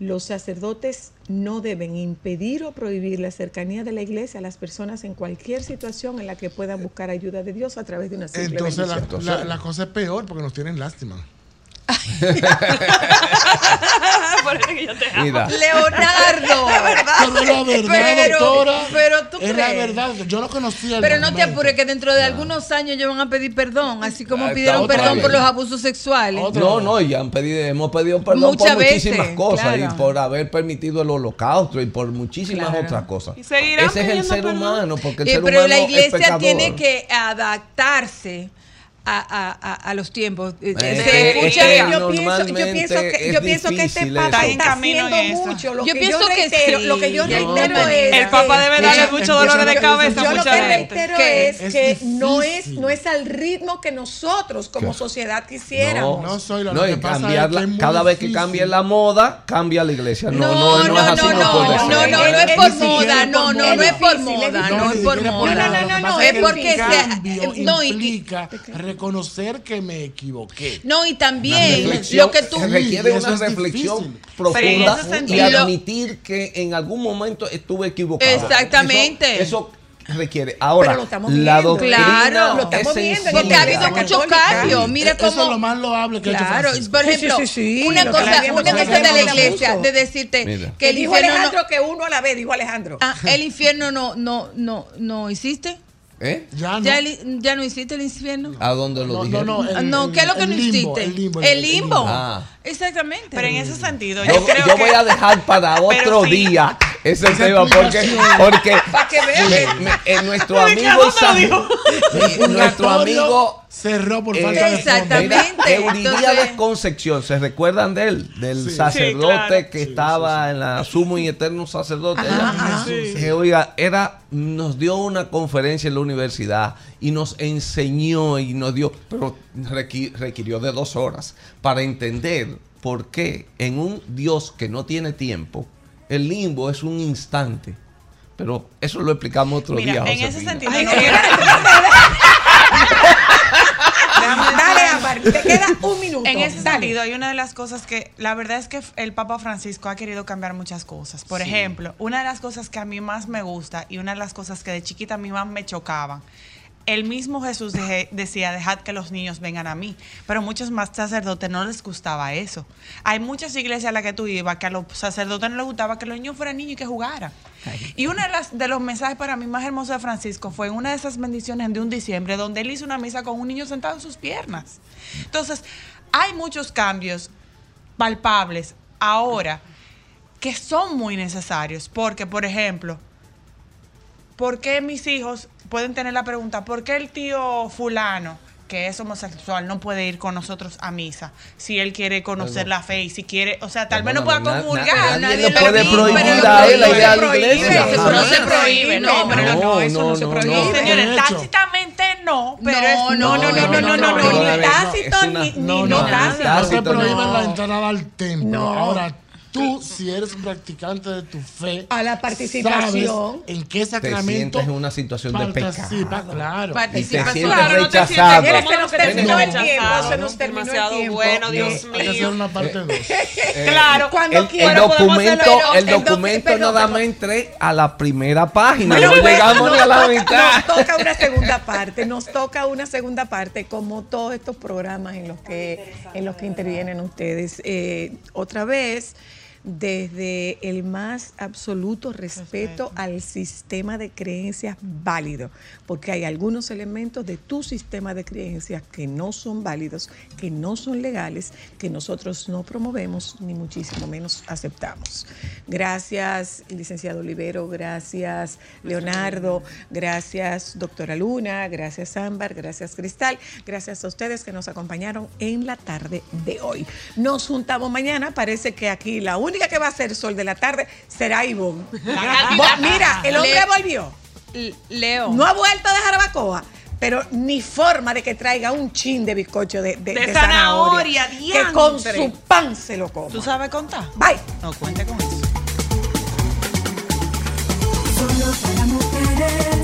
los sacerdotes no deben impedir o prohibir la cercanía de la iglesia a las personas en cualquier situación en la que puedan buscar ayuda de Dios a través de una simple Entonces la, la- la cosa es peor porque nos tienen lástima. Por eso que yo te amo. Mira, Leonardo. Pero es la verdad, Pero- doctora. pero tú Es la crees. verdad. Yo no conocía Pero no te apures que dentro de algunos años ellos van a pedir perdón, así como Ah, pidieron perdón vez. por los abusos sexuales. Otra no, vez. no, y han pedido, hemos pedido perdón Muchas por muchísimas veces, cosas claro. y por haber permitido el holocausto y por muchísimas Claro. otras cosas. Y seguirán Ese es el ser perdón. humano, porque el Eh, ser pero humano la es iglesia tiene que adaptarse a, a- a- a los tiempos. Eh, Es se que- escucha- es que yo pienso, yo pienso que, es yo pienso que este papa. Está en está camino haciendo mucho. Lo Yo que pienso yo que reitero, sí. lo que yo reitero no, es El Papa que- debe darle mucho dolor de cabeza a yo lo mucha que gente. reitero ¿Qué? es, Es que no es no es al ritmo que nosotros como ¿Qué? sociedad quisiéramos. No soy lo- No, que pasa cambiar es que la- es cada vez que cambie la moda, cambia la iglesia. No, No, no, no, no, es así, no, no, no, no, no, no, Es no por moda, no, no, no es por moda, no es por moda. No, no, no, que no, es que porque no, y- implica reconocer que me equivoqué. No, y también lo que tú... se requiere una reflexión profunda y admitir que en algún momento estuve equivocado. Exactamente. Eso, eso requiere. Ahora, Pero lo estamos la viendo. doctrina Claro. Lo estamos es viendo en Porque ha habido muchos cambios. Mira Eso es cómo. lo más loable que ha hecho Claro, por sí, ejemplo, sí, sí, una cosa, una cosa de la iglesia, de decirte Mira. que el dijo infierno no, Alejandro que uno a la vez, dijo Alejandro. ah, el infierno no, no, no, no existe. ¿Eh? Ya no. Ya, el- ya no existe el infierno. ¿A dónde lo No, dije? no, no, el- no, el- ¿qué es lo que no limbo, existe? El limbo. El limbo. Ah. Exactamente. Pero en ese sentido, Yo, yo, creo yo que voy a dejar para otro sí. día ese Esa tema porque, porque Para que vean que- me- me- eh, nuestro amigo nuestro amigo cerró por eh, falta de Exactamente. Euridiades Entonces- Concepción, ¿se recuerdan de él? Del Sí. sacerdote Sí, claro. que Sí, estaba en la sumo y eterno sacerdote. Ajá, que, oiga, era, nos dio una conferencia en la universidad y nos enseñó y nos dio, pero requi- requirió de dos horas para entender por qué en un Dios que no tiene tiempo, el limbo es un instante. Pero eso lo explicamos otro Mira, día. en ese sentido, Ay, no Dale, Ámbar, te queda un minuto. En ese Dale. sentido, hay una de las cosas que, la verdad es que el Papa Francisco ha querido cambiar muchas cosas. Por ejemplo, una de las cosas que a mí más me gusta y una de las cosas que de chiquita a mí más me chocaban, el mismo Jesús decía, dejad que los niños vengan a mí, pero muchos más sacerdotes no les gustaba eso. Hay muchas iglesias a las que tú ibas que a los sacerdotes no les gustaba que los niños fueran niños y que jugaran. Y uno de, las- de los mensajes para mí más hermosos de Francisco fue en una de esas bendiciones de un diciembre donde él hizo una misa con un niño sentado en sus piernas. Entonces, hay muchos cambios palpables ahora que son muy necesarios. Porque, por ejemplo, ¿por qué mis hijos pueden tener la pregunta, ¿por qué el tío fulano, que es homosexual, no puede ir con nosotros a misa? Si él quiere conocer Bueno. la fe y si quiere, o sea, tal vez no pueda Perdóname, na- na- comulgar. nadie nadie le lo puede dice, prohibir pero a él no la se idea de la prohíbe, iglesia. eso no se prohíbe, no, pero no, no, eso no, no, se no, prohíbe. no. Señores, tácitamente no, pero No, es- no, No, no, no, no, no, no, no, ni no, tácito ni, ni No, no, no, tácito. no prohíben no. la entrada al templo. No. Ahora, tú, si eres un practicante de tu fe, A la participación. sabes en qué sacramento sientes en una situación de pecado. claro. Y te Participa sientes Claro, no te sientes rechazado. Mira, como se nos no terminó te el tiempo, rechazado, se nos terminó demasiado el tiempo. bueno, Dios Hay que hacer mío. una parte 2. Claro. Cuando El, documento, hacerlo, el documento pero- nada pero- más entré a la primera página. Bueno, no llegamos ni a la nos toca- mitad. Nos toca una segunda parte, nos toca una segunda parte, como todos estos programas en los que, en los que intervienen ustedes. Eh, otra vez, desde el más absoluto respeto al sistema de creencias válido, porque hay algunos elementos de tu sistema de creencias que no son válidos, que no son legales, que nosotros no promovemos ni muchísimo menos aceptamos. Gracias, licenciado Olivero, gracias, Leonardo, gracias, doctora Luna, gracias, Ámbar, gracias, Cristal, gracias a ustedes que nos acompañaron en la tarde de hoy. Nos juntamos mañana, parece que aquí la única que va a ser sol de la tarde, será Ivonne. Mira, el hombre volvió. Leo. No ha vuelto de Jarabacoa pero ni forma de que traiga un chin de bizcocho de, zanahoria, zanahoria que con su pan se lo coma. ¿Tú sabes contar? Bye. No cuente con eso. Solo para mujeres.